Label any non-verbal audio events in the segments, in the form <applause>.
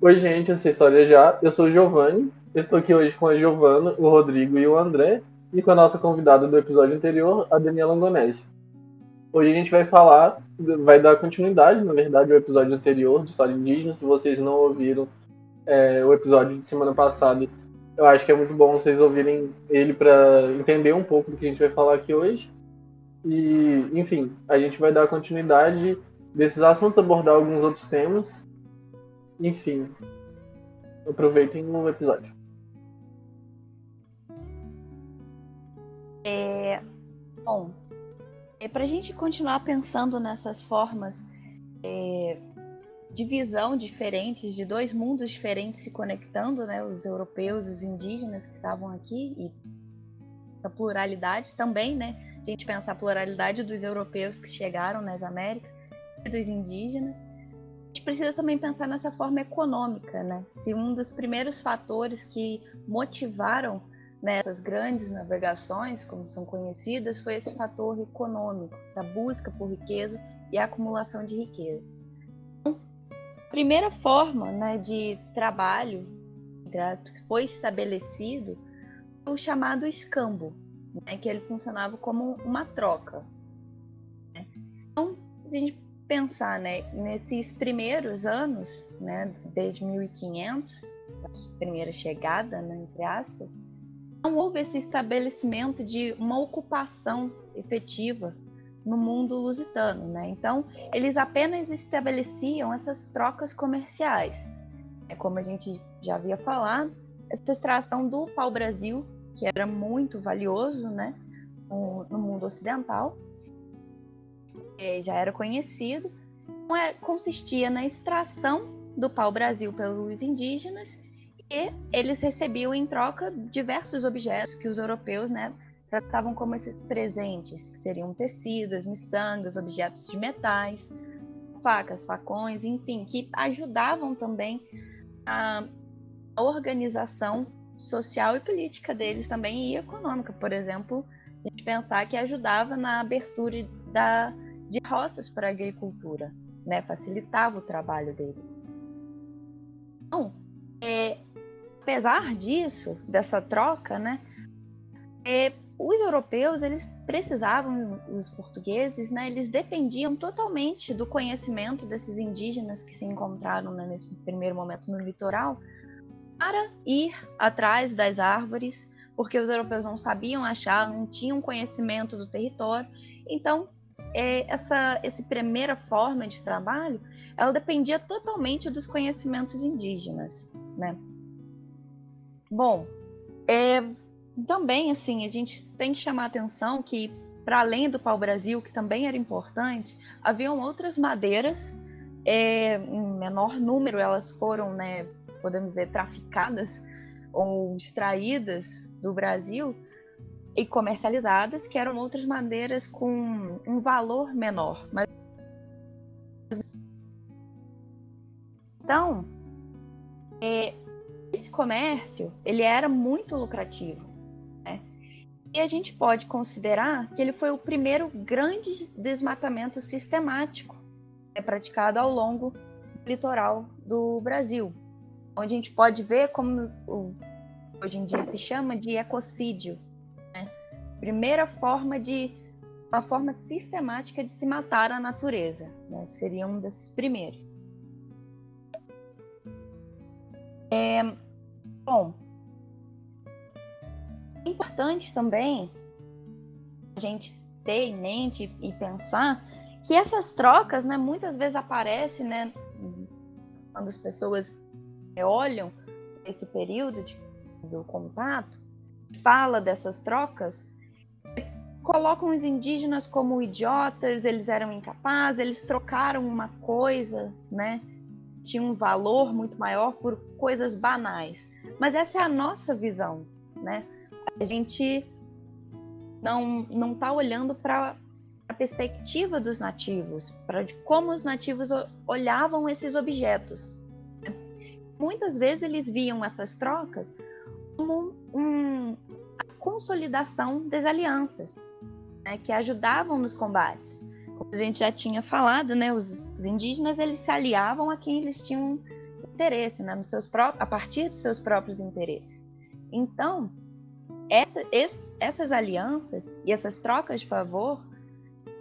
Oi, gente, essa história já. Eu sou o Giovanni. estou aqui hoje com a Giovana, o Rodrigo e o André, e com a nossa convidada do episódio anterior, a Daniela Longonese. Hoje a gente vai falar, vai dar continuidade, na verdade, ao episódio anterior de História Indígena. Se vocês não ouviram é, o episódio de semana passada, eu acho que é muito bom vocês ouvirem ele para entender um pouco do que a gente vai falar aqui hoje. E, enfim, a gente vai dar continuidade desses assuntos, abordar alguns outros temas enfim, aproveitem o episódio. É, bom, é para a gente continuar pensando nessas formas é, de visão diferentes, de dois mundos diferentes se conectando, né? Os europeus, os indígenas que estavam aqui e essa pluralidade também, né? A gente pensar a pluralidade dos europeus que chegaram nas Américas e dos indígenas gente precisa também pensar nessa forma econômica, né? Se um dos primeiros fatores que motivaram né, essas grandes navegações, como são conhecidas, foi esse fator econômico, essa busca por riqueza e acumulação de riqueza. Então, a primeira forma né, de trabalho que foi estabelecido o chamado escambo, né, que ele funcionava como uma troca. Né? Então, se a gente pensar, né, nesses primeiros anos, né, desde 1500, a primeira chegada, né, entre aspas, não houve esse estabelecimento de uma ocupação efetiva no mundo lusitano, né? Então, eles apenas estabeleciam essas trocas comerciais. É como a gente já havia falado, essa extração do pau-brasil, que era muito valioso, né, no, no mundo ocidental, é, já era conhecido, é, consistia na extração do pau-brasil pelos indígenas e eles recebiam em troca diversos objetos que os europeus né, tratavam como esses presentes, que seriam tecidos, miçangas, objetos de metais, facas, facões, enfim, que ajudavam também a organização social e política deles também e econômica. Por exemplo, a gente pensar que ajudava na abertura da de roças para a agricultura, né? facilitava o trabalho deles. Então, é, apesar disso, dessa troca, né, é, os europeus eles precisavam, os portugueses, né, eles dependiam totalmente do conhecimento desses indígenas que se encontraram né, nesse primeiro momento no litoral para ir atrás das árvores, porque os europeus não sabiam achar, não tinham conhecimento do território. Então, é, essa, essa primeira forma de trabalho, ela dependia totalmente dos conhecimentos indígenas, né? Bom, é, também, assim, a gente tem que chamar atenção que, para além do pau-brasil, que também era importante, haviam outras madeiras, é, em menor número, elas foram, né, podemos dizer, traficadas ou extraídas do Brasil, e comercializadas, que eram outras madeiras com um valor menor. Mas... Então, é, esse comércio ele era muito lucrativo. Né? E a gente pode considerar que ele foi o primeiro grande desmatamento sistemático né, praticado ao longo do litoral do Brasil, onde a gente pode ver como hoje em dia se chama de ecocídio, primeira forma de uma forma sistemática de se matar a natureza, né? seria um desses primeiros. É, bom, é importante também a gente ter em mente e pensar que essas trocas, né, muitas vezes aparecem, né, quando as pessoas olham esse período de, do contato, fala dessas trocas, colocam os indígenas como idiotas, eles eram incapazes, eles trocaram uma coisa, né? Tinha um valor muito maior por coisas banais. Mas essa é a nossa visão, né? A gente não não está olhando para a perspectiva dos nativos, para como os nativos olhavam esses objetos. Muitas vezes eles viam essas trocas como um, consolidação das alianças né, que ajudavam nos combates. Como a gente já tinha falado, né, os, os, indígenas eles se aliavam a quem eles tinham interesse, né, nos seus próprios, a partir dos seus próprios interesses. Então, essa, esse, essas alianças e essas trocas de favor,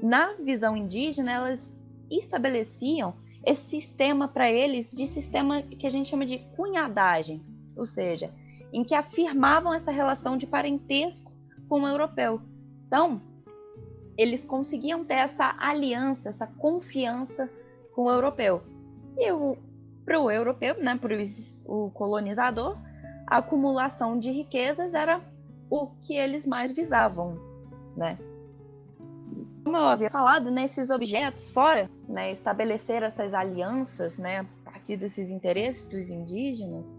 na visão indígena, elas estabeleciam esse sistema para eles de sistema que a gente chama de cunhadagem, ou seja, em que afirmavam essa relação de parentesco com o europeu. Então, eles conseguiam ter essa aliança, essa confiança com o europeu. E para o europeu, né, para o colonizador, a acumulação de riquezas era o que eles mais visavam, né? Como eu havia falado, nesses né, objetos fora, né, estabelecer essas alianças, né, a partir desses interesses dos indígenas,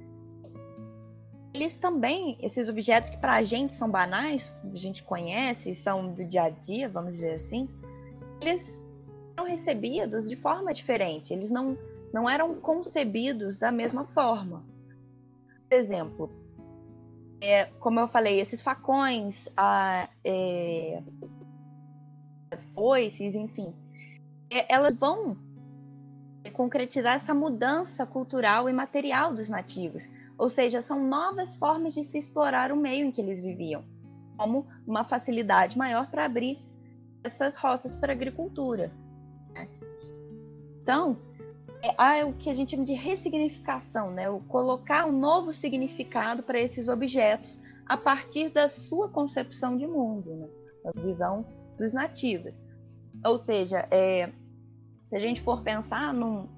eles também, esses objetos que para a gente são banais, a gente conhece, são do dia a dia, vamos dizer assim, eles eram recebidos de forma diferente, eles não, não eram concebidos da mesma forma. Por exemplo, é, como eu falei, esses facões, a, é, foices, enfim, é, elas vão concretizar essa mudança cultural e material dos nativos. Ou seja, são novas formas de se explorar o meio em que eles viviam, como uma facilidade maior para abrir essas roças para agricultura. Né? Então, há o que a gente chama de ressignificação, né? o colocar um novo significado para esses objetos a partir da sua concepção de mundo, né? a visão dos nativos. Ou seja, é, se a gente for pensar num,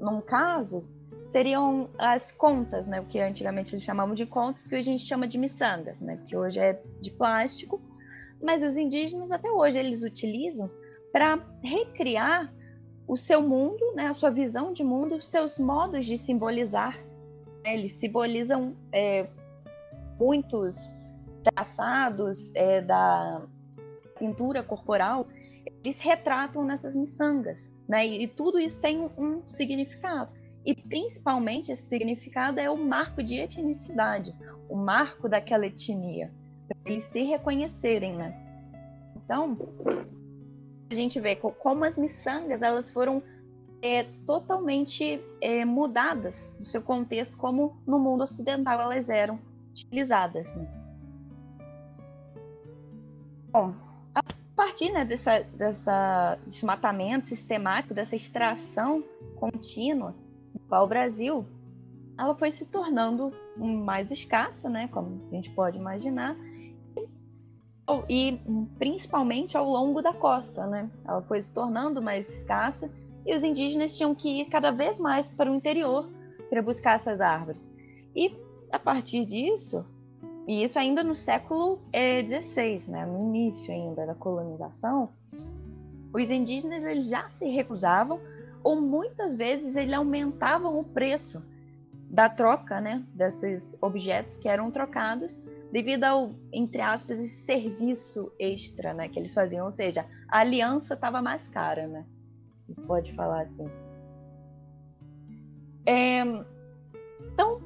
num caso, seriam as contas, né? o que antigamente eles chamavam de contas, que hoje a gente chama de miçangas, né? que hoje é de plástico, mas os indígenas até hoje eles utilizam para recriar o seu mundo, né, a sua visão de mundo, os seus modos de simbolizar. Né, eles simbolizam é, muitos traçados é, da pintura corporal, eles retratam nessas miçangas, né? E, e tudo isso tem um, um, significado. E principalmente esse significado é o marco de etnicidade, o marco daquela etnia, para eles se reconhecerem, né? Então, a gente vê como as miçangas elas foram é, totalmente é, mudadas do seu contexto, como no mundo ocidental elas eram utilizadas. Né? Bom, a partir né, dessa, dessa desmatamento sistemático, dessa extração contínua, o Brasil ela foi se tornando mais escassa, né, como a gente pode imaginar, e principalmente ao longo da costa, né? Ela foi se tornando mais escassa e os indígenas tinham que ir cada vez mais para o interior para buscar essas árvores. E a partir disso, e isso ainda no século XVI, é, né, no início ainda da colonização, os indígenas eles já se recusavam ou muitas vezes eles aumentavam o preço da troca, né, desses objetos que eram trocados devido ao, entre aspas, esse serviço extra, né, que eles faziam, ou seja, a aliança estava mais cara, né? Pode falar assim. É, então,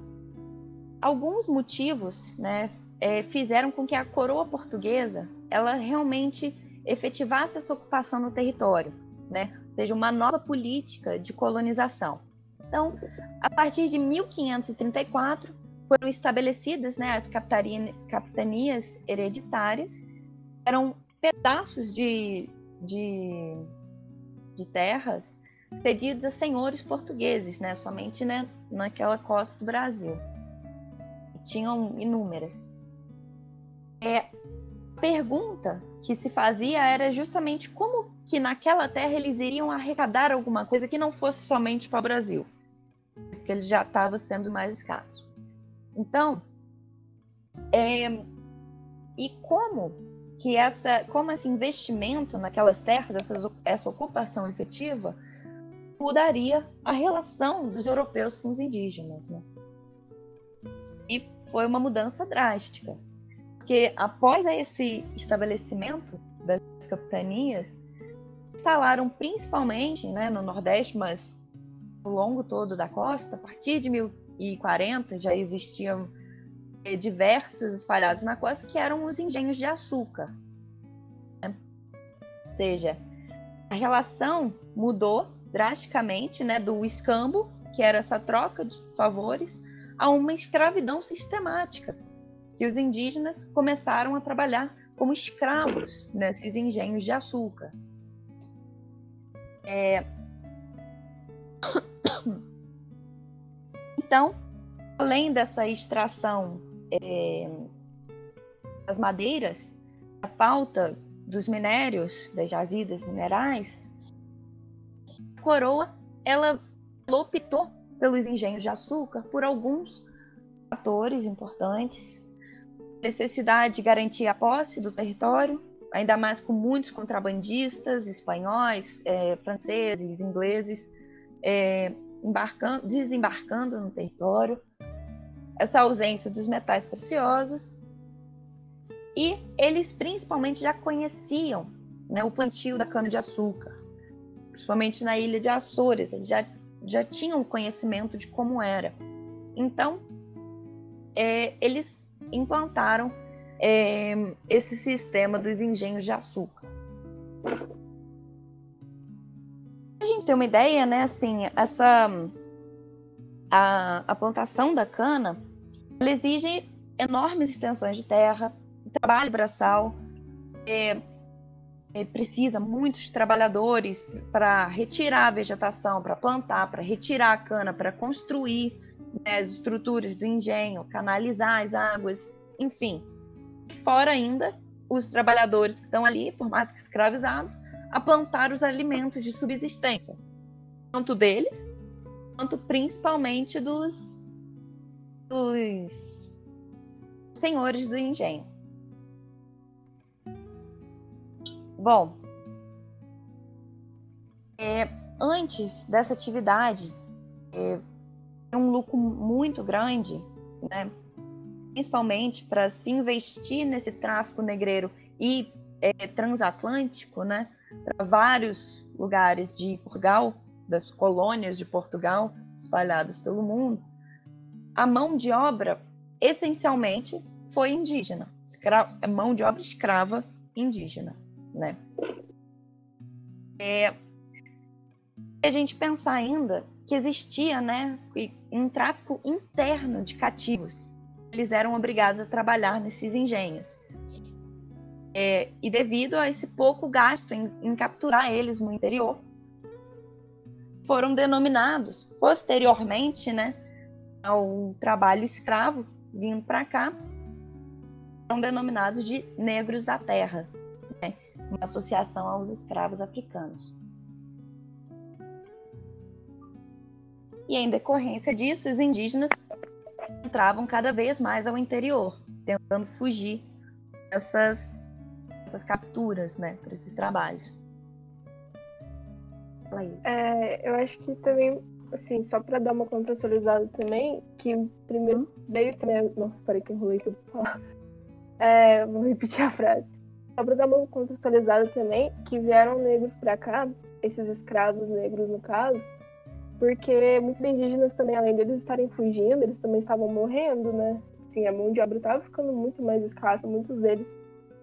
alguns motivos, né, é, fizeram com que a coroa portuguesa, ela realmente efetivasse essa ocupação no território, né? Seja, uma nova política de colonização. Então, a partir de 1534, foram estabelecidas né, as capitanias hereditárias, eram pedaços de, de, de terras cedidos a senhores portugueses, né, somente né, naquela costa do Brasil. Tinham inúmeras. É, pergunta que se fazia era justamente como que naquela terra eles iriam arrecadar alguma coisa que não fosse somente para o Brasil, que ele já estava sendo mais escasso. Então, é, e como que essa, como esse investimento naquelas terras, essa, ocupação efetiva, mudaria a relação dos europeus com os indígenas, né? E foi uma mudança drástica, porque após esse estabelecimento das capitanias, instalaram principalmente, né, no Nordeste, mas ao longo todo da costa, a partir de 1940 já existiam eh, diversos espalhados na costa que eram os engenhos de açúcar. Né? Ou seja, a relação mudou drasticamente né, do escambo que era essa troca de favores, a uma escravidão sistemática, que os indígenas começaram a trabalhar como escravos nesses engenhos de açúcar. É... <coughs> Então, além dessa extração é, das madeiras, a falta dos minérios, das jazidas minerais, a coroa ela optou pelos engenhos de açúcar por alguns fatores importantes. Necessidade de garantir a posse do território, ainda mais com muitos contrabandistas espanhóis, é, franceses, ingleses, é, embarcando, desembarcando no território. Essa ausência dos metais preciosos. E eles principalmente já conheciam né, o plantio da cana-de-açúcar, principalmente na ilha de Açores, eles já, já tinham conhecimento de como era. Então, é, eles implantaram é, esse sistema dos engenhos de açúcar. A gente tem uma ideia, né? Assim, essa a, a plantação da cana, ela exige enormes extensões de terra, trabalho braçal, é, é, precisa muitos trabalhadores para retirar a vegetação, para plantar, para retirar a cana, para construir né, as estruturas do engenho, canalizar as águas, enfim. Fora ainda os trabalhadores que estão ali, por mais que escravizados, a plantar os alimentos de subsistência, tanto deles, quanto principalmente dos, dos senhores do engenho. Bom, é, antes dessa atividade, é, um lucro muito grande, né? principalmente para se investir nesse tráfico negreiro e é, transatlântico, né, para vários lugares de Portugal, das colônias de Portugal espalhadas pelo mundo, a mão de obra essencialmente foi indígena, escra mão de obra escrava indígena, né? É, a gente pensar ainda que existia, né, um tráfico interno de cativos eles eram obrigados a trabalhar nesses engenhos. É, e devido a esse pouco gasto em, em capturar eles no interior, foram denominados posteriormente, né, ao trabalho escravo vindo para cá, foram denominados de negros da terra, né, uma associação aos escravos africanos. E em decorrência disso, os indígenas entravam cada vez mais ao interior, tentando fugir dessas, dessas capturas, né, para esses trabalhos. É, eu acho que também, assim, só para dar uma contextualizada também, que primeiro veio também. Nossa, parei que enrolei tudo pra falar. É, vou repetir a frase. Só para dar uma contextualizada também, que vieram negros para cá, esses escravos negros no caso, porque muitos indígenas também, além deles estarem fugindo, eles também estavam morrendo, né? Assim, a mão de obra estava ficando muito mais escassa, muitos deles,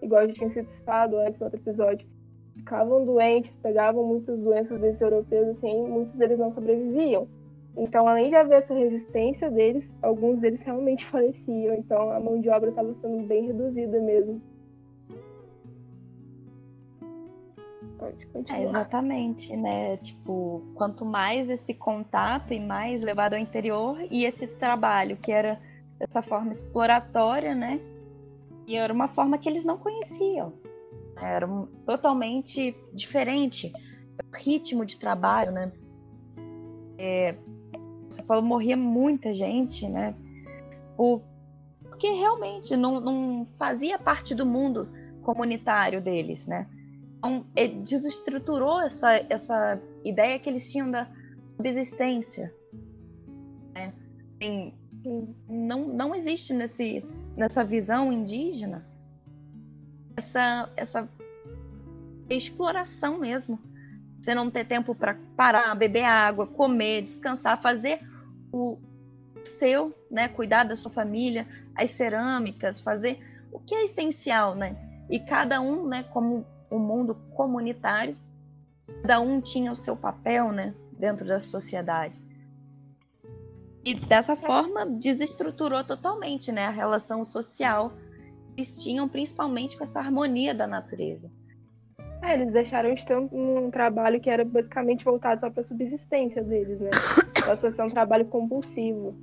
igual já tinha sido citado antes no outro episódio, ficavam doentes, pegavam muitas doenças desses europeus, assim, muitos deles não sobreviviam. Então, além de haver essa resistência deles, alguns deles realmente <laughs> faleciam. Então, a mão de obra estava sendo bem reduzida mesmo. Pode continuar. É, exatamente, né? Tipo, quanto mais esse contato e mais levado ao interior e esse trabalho que era dessa forma exploratória, né? E era uma forma que eles não conheciam. Era um, totalmente diferente o ritmo de trabalho, né? É, você falou, morria muita gente, né? O, porque realmente não, não fazia parte do mundo comunitário deles, né? Então, desestruturou essa, essa ideia que eles tinham da subsistência. Né? Assim, não, não existe nesse, nessa visão indígena essa, essa exploração mesmo. Você não ter tempo para parar, beber água, comer, descansar, fazer o seu, né, cuidar da sua família, as cerâmicas, fazer o que é essencial, né? E cada um, né, como o mundo comunitário, cada um tinha o seu papel né, dentro da sociedade. E dessa forma desestruturou totalmente né, a relação social que eles tinham, principalmente com essa harmonia da natureza. É, eles deixaram de ter um, um trabalho que era basicamente voltado só para a subsistência deles, né? Passou a ser um trabalho compulsivo.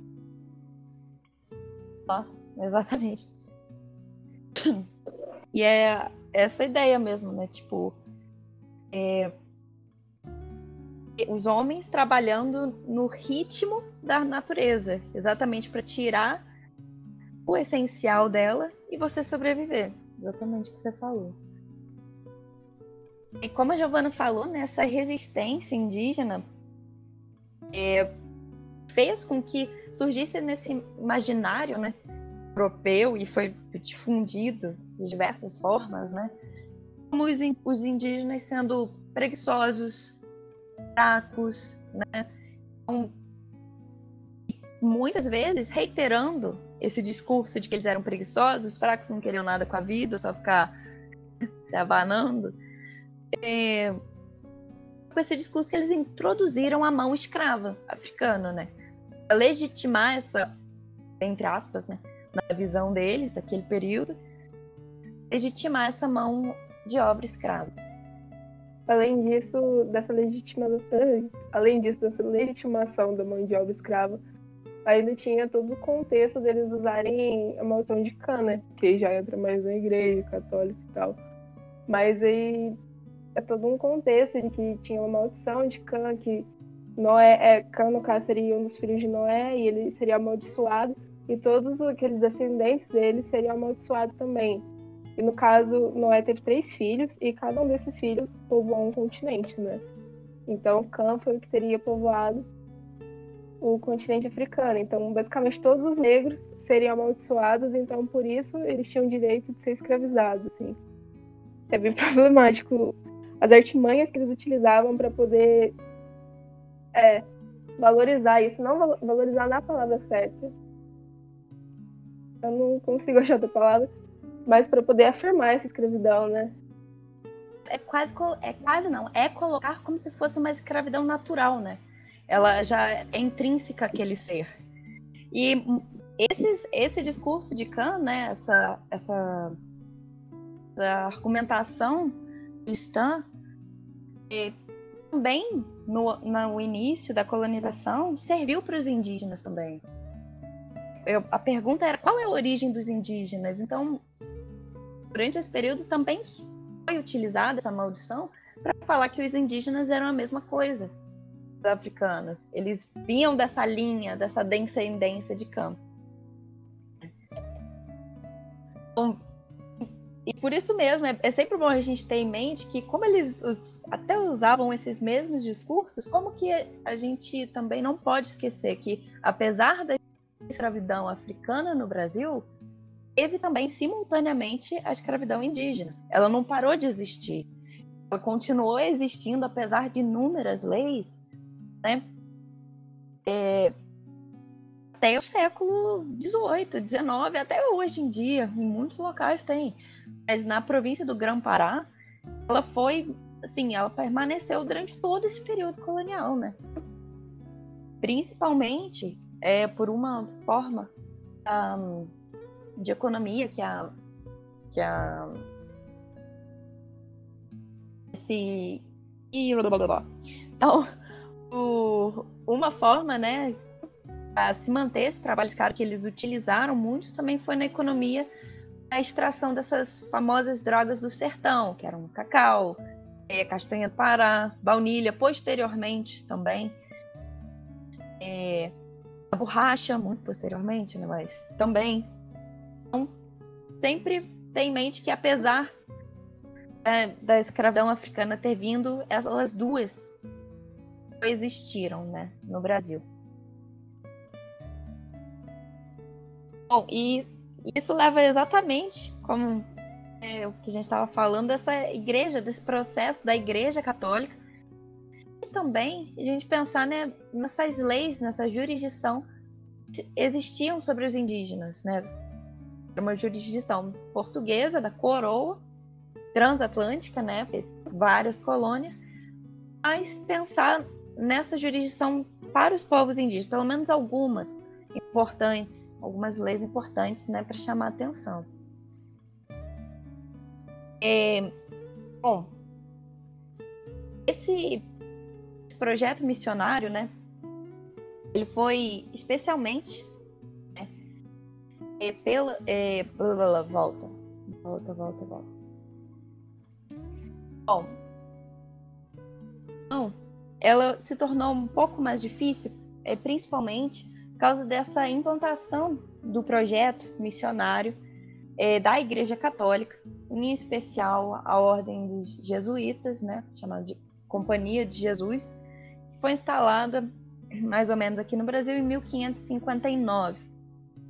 Nossa, exatamente. E é essa ideia mesmo, né? Tipo, é, os homens trabalhando no ritmo da natureza, exatamente para tirar o essencial dela e você sobreviver. Exatamente o que você falou. E como a Giovana falou, né, essa resistência indígena é, fez com que surgisse nesse imaginário né, europeu e foi difundido de diversas formas, né, como os, indígenas sendo preguiçosos, fracos, né? Então, muitas vezes reiterando esse discurso de que eles eram preguiçosos, fracos, não queriam nada com a vida, só ficar se abanando. É, com esse discurso que eles introduziram a mão escrava africana, né? Legitimar essa, entre aspas, né? Na visão deles, daquele período, legitimar essa mão de obra escrava. Além disso, dessa legitimação, <laughs> além disso, dessa legitimação da mão de obra escrava, ainda tinha todo o contexto deles usarem a maldição de cana, que já entra mais na igreja católica e tal. Mas aí é todo um contexto de que tinha uma maldição de Cã, que Noé, é, Cã, no caso, seria um dos filhos de Noé, e ele seria amaldiçoado, e todos aqueles descendentes dele seriam amaldiçoados também. E no caso, Noé teve três filhos e cada um desses filhos povoou um continente, né? Então, Cã foi o que teria povoado o continente africano. Então, basicamente, todos os negros seriam amaldiçoados, então, por isso, eles tinham direito de ser escravizados, assim. É bem <laughs> problemático as artimanhas que eles utilizavam para poder é, valorizar isso. Não valorizar na palavra certa. Eu não consigo achar outra palavra mas para poder afirmar essa escravidão, né? É quase, é quase não, é colocar como se fosse uma escravidão natural, né? Ela já é intrínseca àquele ser. E esses, esse discurso de Kant, né, essa, essa, essa argumentação cristã, também no, no início da colonização serviu para os indígenas também. Eu, a pergunta era qual é a origem dos indígenas? Então, durante esse período também foi utilizada essa maldição para falar que os indígenas eram a mesma coisa os africanos. Eles vinham dessa linha, dessa descendência de campo. Bom, e por isso mesmo, é, é, sempre bom a gente ter em mente que, como eles até usavam esses mesmos discursos, como que a gente também não pode esquecer que, apesar da escravidão africana no Brasil, teve também simultaneamente a escravidão indígena. Ela não parou de existir. Ela continuou existindo apesar de inúmeras leis, né? É, até o século XVIII, XIX, até hoje em dia, em muitos locais tem. Mas na província do Grã-Pará, ela foi, assim, ela permaneceu durante todo esse período colonial, né? Principalmente é, por uma forma um, de economia que a que a esse então o, uma forma né a se manter esse trabalho caro que eles utilizaram muito também foi na economia a extração dessas famosas drogas do sertão que eram cacau é, castanha do baunilha posteriormente também. É, a borracha muito posteriormente né mas também então, sempre tem em mente que, apesar é, da escravidão africana ter vindo, elas duas existiram né, no Brasil. Bom, e isso leva exatamente como é, o que a gente estava falando dessa igreja, desse processo da igreja católica. E também a gente pensar né, nessas leis, nessa jurisdição que existiam sobre os indígenas, né? Uma jurisdição portuguesa da coroa transatlântica, né, várias colônias, mas pensar nessa jurisdição para os povos indígenas, pelo menos algumas importantes, algumas leis importantes, né, para chamar atenção. É, bom, esse, esse, projeto missionário, né, ele foi especialmente é, pela, é, volta, volta, volta, volta. Bom, então, ela se tornou um pouco mais difícil, é, principalmente por causa dessa implantação do projeto missionário é, da Igreja Católica, em especial a Ordem dos Jesuítas, né, chamada de Companhia de Jesus, que foi instalada mais ou menos aqui no Brasil em 1559.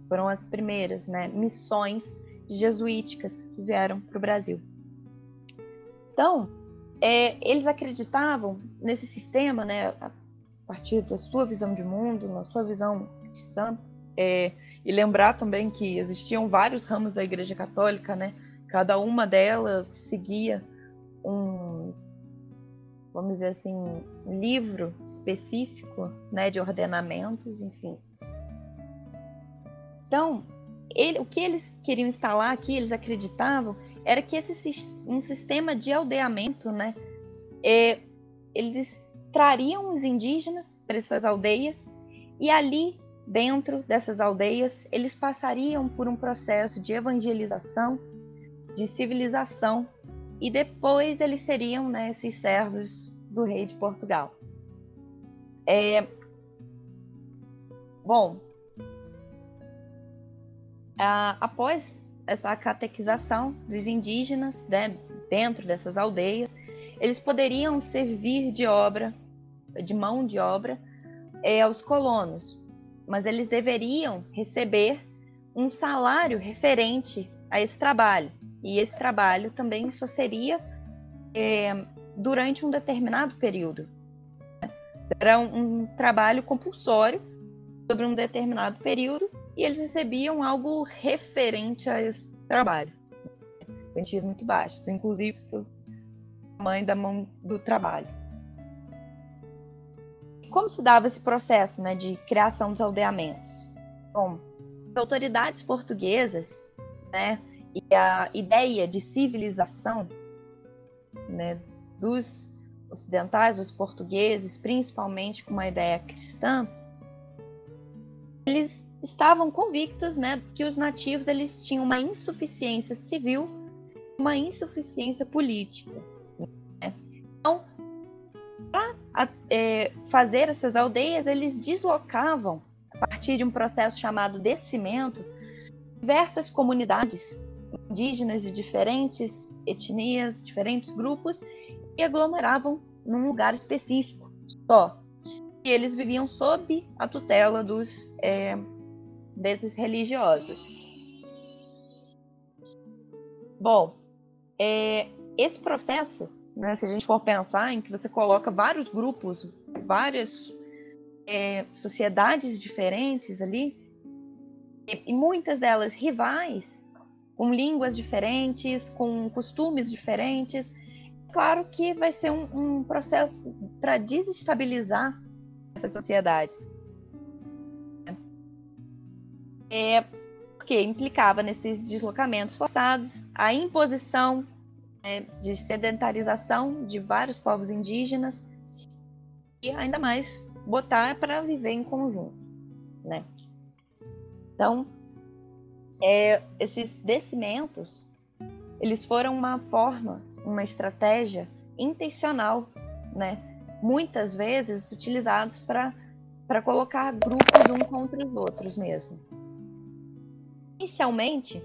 Foram as primeiras né, missões jesuíticas que vieram para o Brasil. Então, é, eles acreditavam nesse sistema, né, a partir da sua visão de mundo, na sua visão cristã, é, e lembrar também que existiam vários ramos da Igreja Católica, né? Cada uma delas seguia um, vamos dizer assim, um livro específico, né, de ordenamentos, enfim. Então, ele, o que eles queriam instalar aqui, eles acreditavam, era que esse um sistema de aldeamento, né, é, eles trariam os indígenas para essas aldeias e ali dentro dessas aldeias eles passariam por um processo de evangelização, de civilização e depois eles seriam né, esses servos do rei de Portugal. É... Bom, após essa catequização dos indígenas né, dentro dessas aldeias, eles poderiam servir de obra, de mão de obra, é, aos colonos, mas eles deveriam receber um salário referente a esse trabalho. E esse trabalho também só seria é, durante um determinado período. Era um, um trabalho compulsório sobre um determinado período e eles recebiam algo referente a esse trabalho. Quantias muito baixas, inclusive o tamanho da mão do trabalho. Como se dava esse processo né, de criação dos aldeamentos? Bom, as autoridades portuguesas né, e a ideia de civilização né, dos ocidentais, os portugueses, principalmente com uma ideia cristã, eles estavam convictos, né, que os nativos eles tinham uma insuficiência civil, uma insuficiência política. Né? Então, para é, fazer essas aldeias, eles deslocavam a partir de um processo chamado descimento diversas comunidades indígenas de diferentes etnias, diferentes grupos e aglomeravam num lugar específico só. E eles viviam sob a tutela dos é, desses religiosos. Bom, é, esse processo, né, se a gente for pensar em que você coloca vários grupos, várias é, sociedades diferentes ali, e, e muitas delas rivais, com línguas diferentes, com costumes diferentes, claro que vai ser um, um processo para desestabilizar essas sociedades é, porque implicava nesses deslocamentos forçados, a imposição né, de sedentarização de vários povos indígenas e ainda mais botar para viver em conjunto, né? Então, é, esses descimentos, eles foram uma forma, uma estratégia intencional, né? Muitas vezes utilizados para para colocar grupos um contra os outros mesmo. Inicialmente,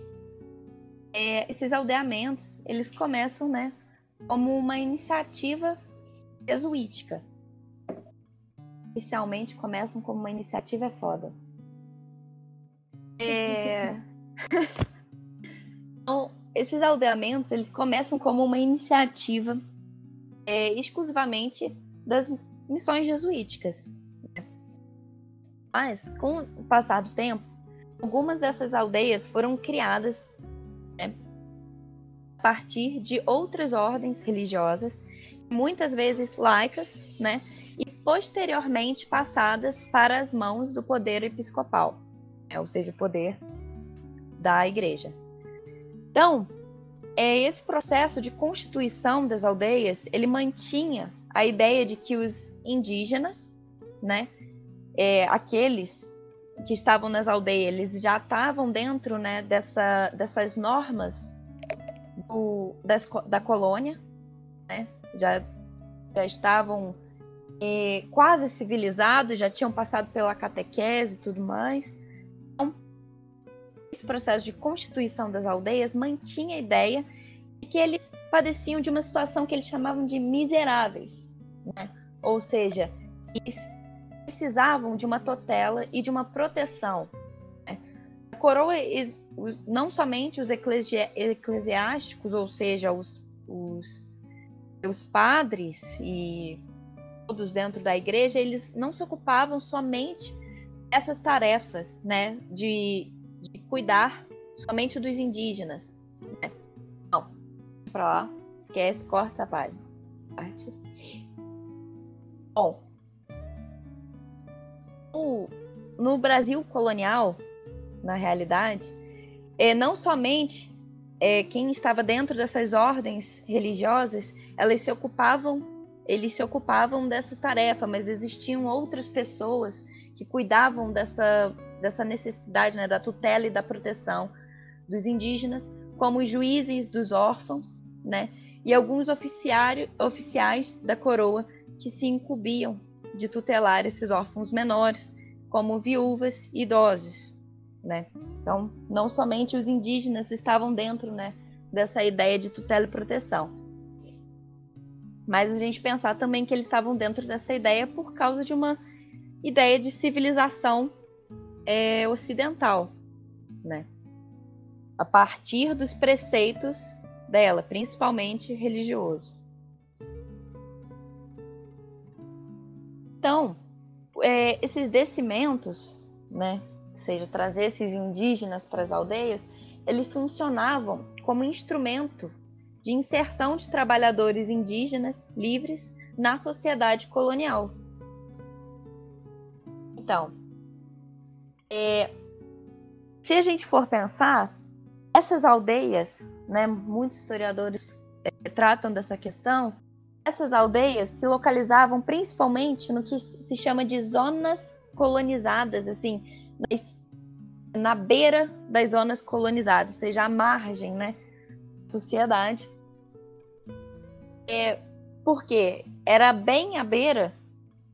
é, esses aldeamentos eles começam, né, como uma iniciativa jesuítica. Inicialmente começam como uma iniciativa é foda. É... <laughs> então, esses aldeamentos eles começam como uma iniciativa é, exclusivamente das missões jesuíticas. Mas, com o passar do tempo, Algumas dessas aldeias foram criadas né, a partir de outras ordens religiosas, muitas vezes laicas, né, e posteriormente passadas para as mãos do poder episcopal, né? ou seja, o poder da igreja. Então, é esse processo de constituição das aldeias, ele mantinha a ideia de que os indígenas, né, é, aqueles que estavam nas aldeias, eles já estavam dentro, né, dessa, dessas normas do, das, da colônia, né, já, já estavam é, quase civilizados, já tinham passado pela catequese e tudo mais. Então, esse processo de constituição das aldeias mantinha a ideia de que eles padeciam de uma situação que eles chamavam de miseráveis, né? ou seja, eles precisavam de uma tutela e de uma proteção. Né? A coroa, não somente os eclesi eclesiásticos, ou seja, os, os, os padres e todos dentro da igreja, eles não se ocupavam somente dessas tarefas, né, de, de cuidar somente dos indígenas. Né? Não, para lá, esquece, corta essa página. Parte. Bom, no, Brasil colonial, na realidade, é, não somente é, quem estava dentro dessas ordens religiosas, elas se ocupavam eles se ocupavam dessa tarefa, mas existiam outras pessoas que cuidavam dessa, dessa necessidade, né, da tutela e da proteção dos indígenas, como os juízes dos órfãos, né, e alguns oficiais da coroa que se incumbiam de tutelar esses órfãos menores, como viúvas e idosos, né. Então, não somente os indígenas estavam dentro, né, dessa ideia de tutela e proteção. Mas a gente pensar também que eles estavam dentro dessa ideia por causa de uma ideia de civilização é, ocidental, né? A partir dos preceitos dela, principalmente religioso. Então, é, esses descimentos, né, seja, trazer esses indígenas para as aldeias, eles funcionavam como instrumento de inserção de trabalhadores indígenas livres na sociedade colonial. Então, é, se a gente for pensar, essas aldeias, né, muitos historiadores é, tratam dessa questão, essas aldeias se localizavam principalmente no que se chama de zonas colonizadas, assim, na beira das zonas colonizadas, ou seja, à margem, né, sociedade. É, porque era bem à beira,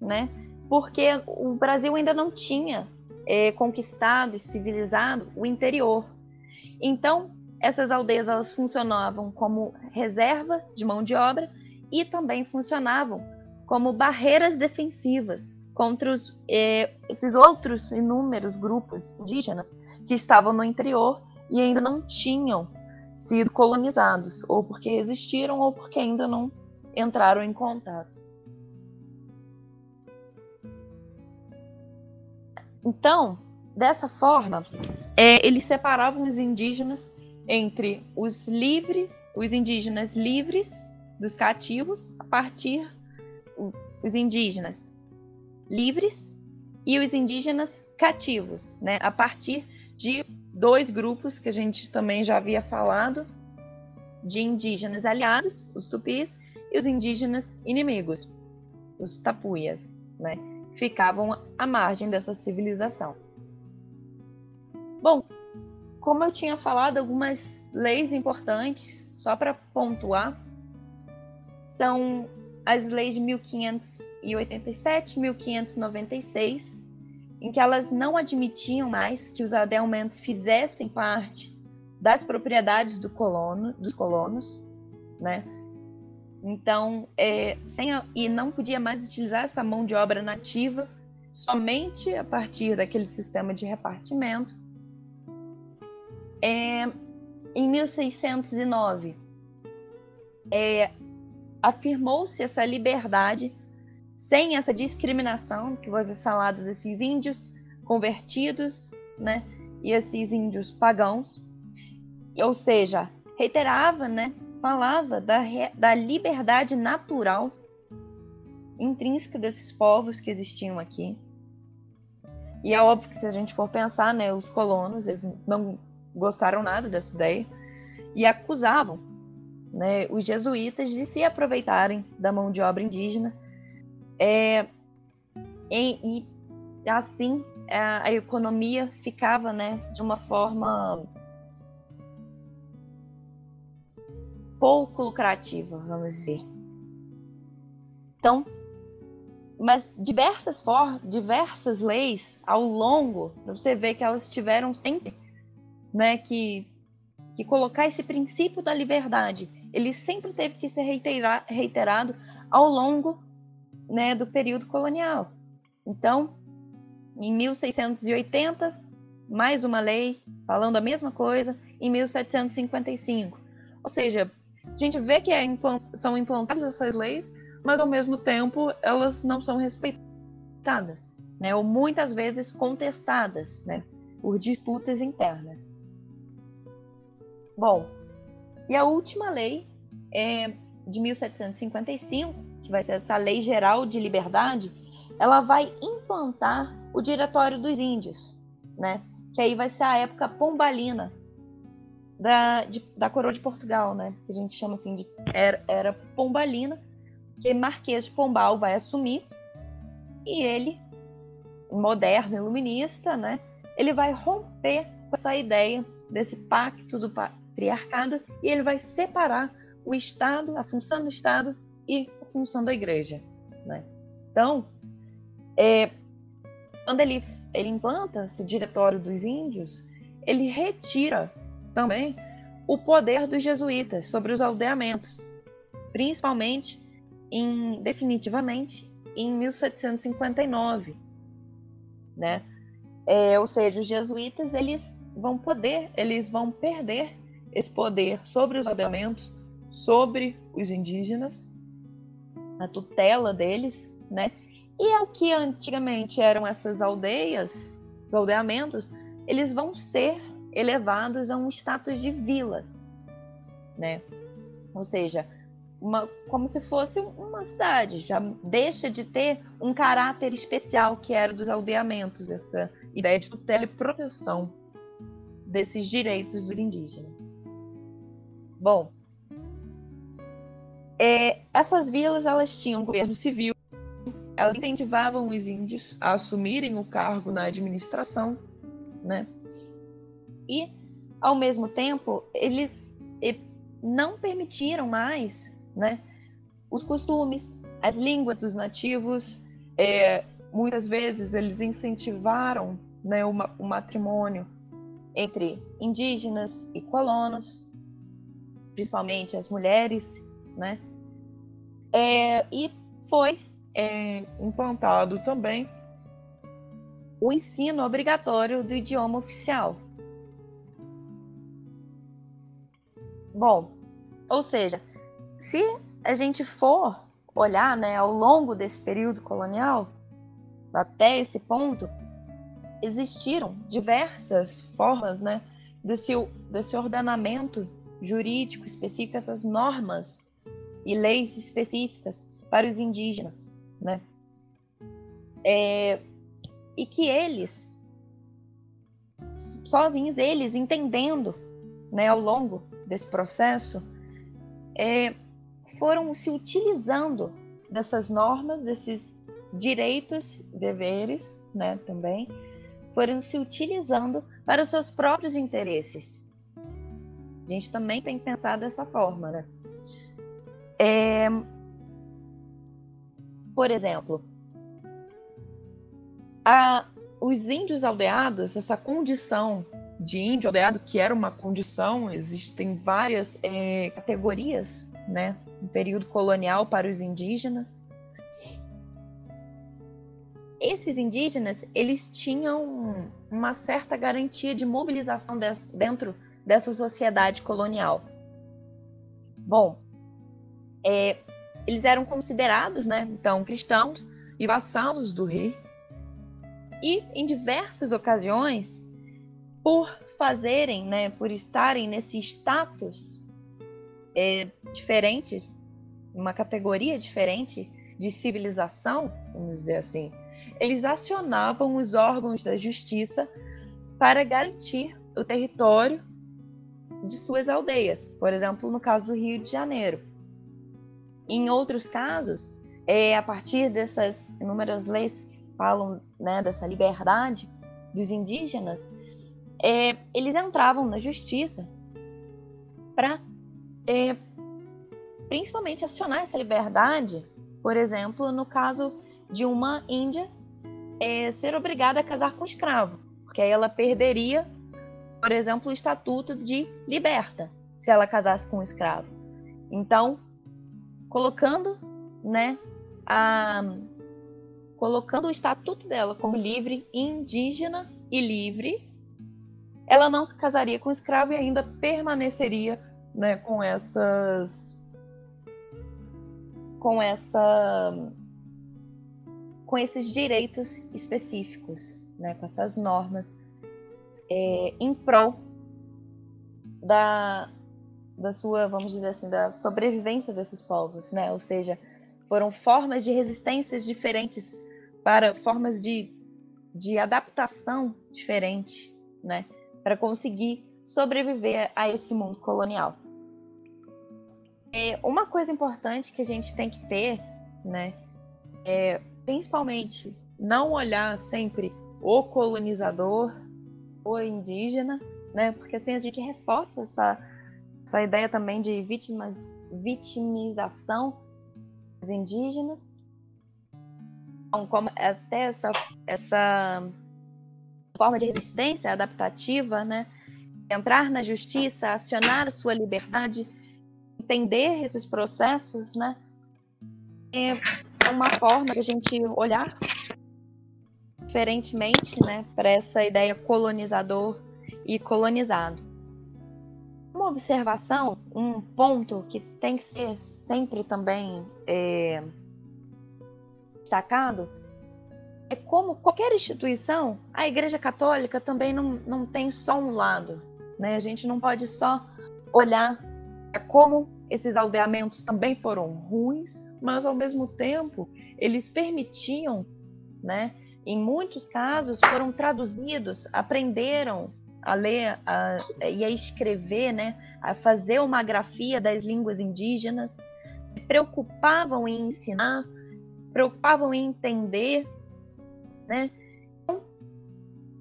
né? Porque o Brasil ainda não tinha é, conquistado e civilizado o interior. Então, essas aldeias elas funcionavam como reserva de mão de obra e também funcionavam como barreiras defensivas contra os, eh, esses outros inúmeros grupos indígenas que estavam no interior e ainda não tinham sido colonizados, ou porque resistiram ou porque ainda não entraram em contato. Então, dessa forma, é, eles separavam os indígenas entre os livres, os indígenas livres dos cativos, a partir os indígenas livres e os indígenas cativos, né, a partir de dois grupos que a gente também já havia falado, de indígenas aliados, os tupis, e os indígenas inimigos, os tapuias, né? Ficavam à margem dessa civilização. Bom, como eu tinha falado, algumas leis importantes, só para pontuar, são as leis de 1587, 1596, em que elas não admitiam mais que os adelmentos fizessem parte das propriedades do colono, dos colonos, né? Então, é, sem a, e não podia mais utilizar essa mão de obra nativa somente a partir daquele sistema de repartimento. É, em 1609, é, afirmou-se essa liberdade sem essa discriminação que vai falar desses índios convertidos, né, e esses índios pagãos, ou seja, reiterava, né, falava da, da liberdade natural intrínseca desses povos que existiam aqui. E é óbvio que se a gente for pensar, né, os colonos, eles não gostaram nada dessa ideia e acusavam né, os jesuítas de se aproveitarem da mão de obra indígena é, e, e assim a, a, economia ficava né, de uma forma pouco lucrativa, vamos dizer. Então, mas diversas for, diversas leis ao longo, você vê que elas tiveram sempre, né, que que colocar esse princípio da liberdade, ele sempre teve que ser reiterar, reiterado ao longo, né, do período colonial. Então, em 1680, mais uma lei falando a mesma coisa, em 1755. Ou seja, a gente vê que é, são implantadas essas leis, mas ao mesmo tempo elas não são respeitadas, né? Ou muitas vezes contestadas, né? Por disputas internas. Bom, e a última lei é de 1755, que vai ser essa Lei Geral de Liberdade, ela vai implantar o Diretório dos Índios, né? Que aí vai ser a época pombalina da, de, da coroa de Portugal, né? Que a gente chama assim de era, era pombalina, que Marquês de Pombal vai assumir e ele, moderno iluminista, né, ele vai romper com essa ideia desse pacto do patriarcado e ele vai separar o Estado, a função do Estado e a função da Igreja. Né? Então, é, quando ele, ele implanta esse diretório dos índios, ele retira também o poder dos jesuítas sobre os aldeamentos, principalmente em, definitivamente em 1759, né? É, ou seja, os jesuítas eles vão poder, eles vão perder esse poder sobre os aldeamentos, sobre os indígenas, a tutela deles, né? E ao que antigamente eram essas aldeias, os aldeamentos, eles vão ser elevados a um status de vilas, né? Ou seja, uma, como se fosse uma cidade, já deixa de ter um caráter especial que era dos aldeamentos, essa ideia de tutela e proteção desses direitos dos indígenas. Bom, é, essas vilas elas tinham governo civil, elas incentivavam os índios a assumirem o cargo na administração, né? E ao mesmo tempo eles não permitiram mais né? Os costumes, as línguas dos nativos, é, muitas vezes eles incentivaram né, o, o matrimônio entre indígenas e colonos, principalmente as mulheres, né? É, e foi é, implantado também o ensino obrigatório do idioma oficial. Bom, ou seja, se a gente for olhar né, ao longo desse período colonial, até esse ponto, existiram diversas formas né, desse, desse ordenamento jurídico específico, essas normas e leis específicas para os indígenas. Né? É, e que eles, sozinhos, eles entendendo né, ao longo desse processo, é, foram se utilizando dessas normas, desses direitos, deveres, né, também, foram se utilizando para os seus próprios interesses. A gente também tem que pensar dessa forma, né? É... Por exemplo, a... os índios aldeados, essa condição de índio aldeado, que era uma condição, existem várias é, categorias né, no período colonial para os indígenas. Esses indígenas, eles tinham uma certa garantia de mobilização dentro dessa sociedade colonial. Bom, é, eles eram considerados, né, então, cristãos e vassalos do rei. E em diversas ocasiões, por fazerem, né, por estarem nesse status é, diferente, uma categoria diferente de civilização, vamos dizer assim, eles acionavam os órgãos da justiça para garantir o território de suas aldeias, por exemplo, no caso do Rio de Janeiro. Em outros casos, é a partir dessas inúmeras leis que falam né, dessa liberdade dos indígenas, é, eles entravam na justiça para é, principalmente acionar essa liberdade, por exemplo, no caso de uma índia é, ser obrigada a casar com um escravo, porque aí ela perderia, por exemplo, o estatuto de liberta se ela casasse com um escravo. Então, colocando, né, a, colocando o estatuto dela como livre, indígena e livre, ela não se casaria com um escravo e ainda permaneceria, né, com essas com essa com esses direitos específicos, né, com essas normas, é, em prol da, da sua, vamos dizer assim, da sobrevivência desses povos, né? Ou seja, foram formas de resistências diferentes para formas de, de adaptação diferente, né? Para conseguir sobreviver a esse mundo colonial. É, uma coisa importante que a gente tem que ter, né, é principalmente não olhar sempre o colonizador, o indígena, né? Porque assim a gente reforça essa, essa ideia também de vítimas, vitimização dos indígenas. Então, como até essa, essa forma de resistência adaptativa, né? Entrar na justiça, acionar sua liberdade, entender esses processos, né? É, uma forma de a gente olhar diferentemente né, para essa ideia colonizador e colonizado. Uma observação, um ponto que tem que ser sempre também é, destacado é como qualquer instituição, a Igreja Católica também não, não tem só um lado. Né? A gente não pode só olhar como esses aldeamentos também foram ruins, mas ao mesmo tempo eles permitiam, né? Em muitos casos foram traduzidos, aprenderam a ler a, e a escrever, né? A fazer uma grafia das línguas indígenas, se preocupavam em ensinar, se preocupavam em entender, né? Então,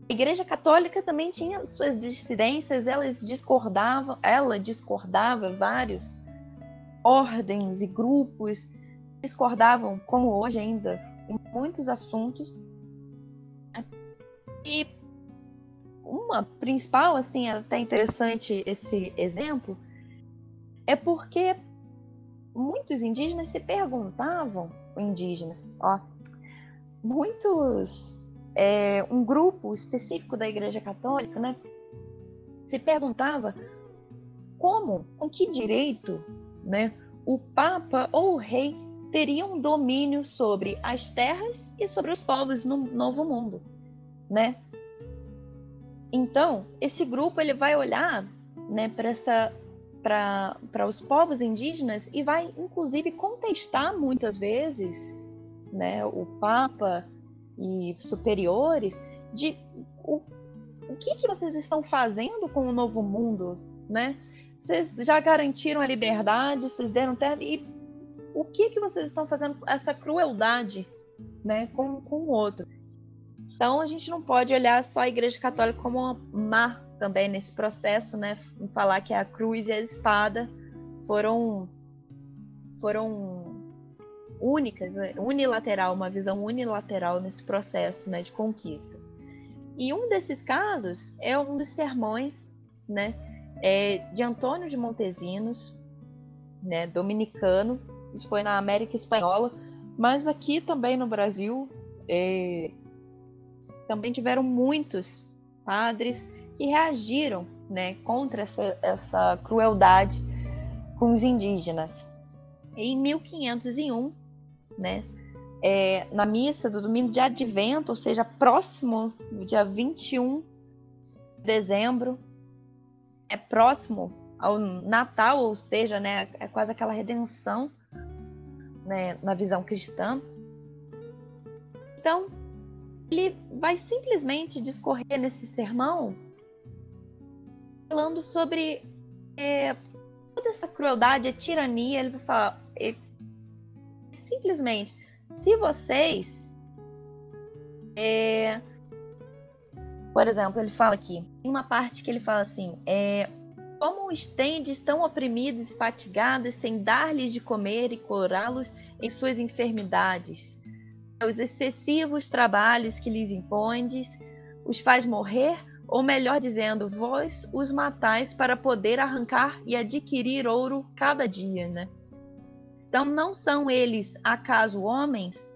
a Igreja Católica também tinha suas dissidências, elas discordavam, ela discordava vários ordens e grupos discordavam, como hoje ainda, em muitos assuntos. E uma principal, assim, até interessante esse exemplo, é porque muitos indígenas se perguntavam, indígenas, ó, muitos, é, um grupo específico da Igreja Católica, né, se perguntava como, com que direito, né, o Papa ou o Rei teriam domínio sobre as terras e sobre os povos no Novo Mundo, né? Então, esse grupo ele vai olhar, né, para essa para os povos indígenas e vai inclusive contestar muitas vezes, né, o Papa e superiores de o, o que que vocês estão fazendo com o Novo Mundo, né? Vocês já garantiram a liberdade, vocês deram terra e o que que vocês estão fazendo essa crueldade, né, com, com o outro. Então a gente não pode olhar só a Igreja Católica como uma má também nesse processo, né, falar que a cruz e a espada foram foram únicas, né, unilateral, uma visão unilateral nesse processo, né, de conquista. E um desses casos é um dos sermões, né, é de Antônio de Montesinos, né, dominicano, isso foi na América Espanhola, mas aqui também no Brasil é, também tiveram muitos padres que reagiram né, contra essa, essa crueldade com os indígenas. Em 1501, né, é, na missa do domingo de advento, ou seja, próximo do dia 21 de dezembro, é próximo ao Natal, ou seja, né, é quase aquela redenção né, na visão cristã. Então, ele vai simplesmente discorrer nesse sermão falando sobre é, toda essa crueldade, a tirania. Ele vai falar é, simplesmente: se vocês. É, por exemplo, ele fala aqui, em uma parte que ele fala assim: é, como os tendes estão oprimidos e fatigados, sem dar-lhes de comer e curá-los em suas enfermidades. Os excessivos trabalhos que lhes impondes os faz morrer, ou melhor dizendo, vós os matais para poder arrancar e adquirir ouro cada dia, né? Então não são eles acaso homens?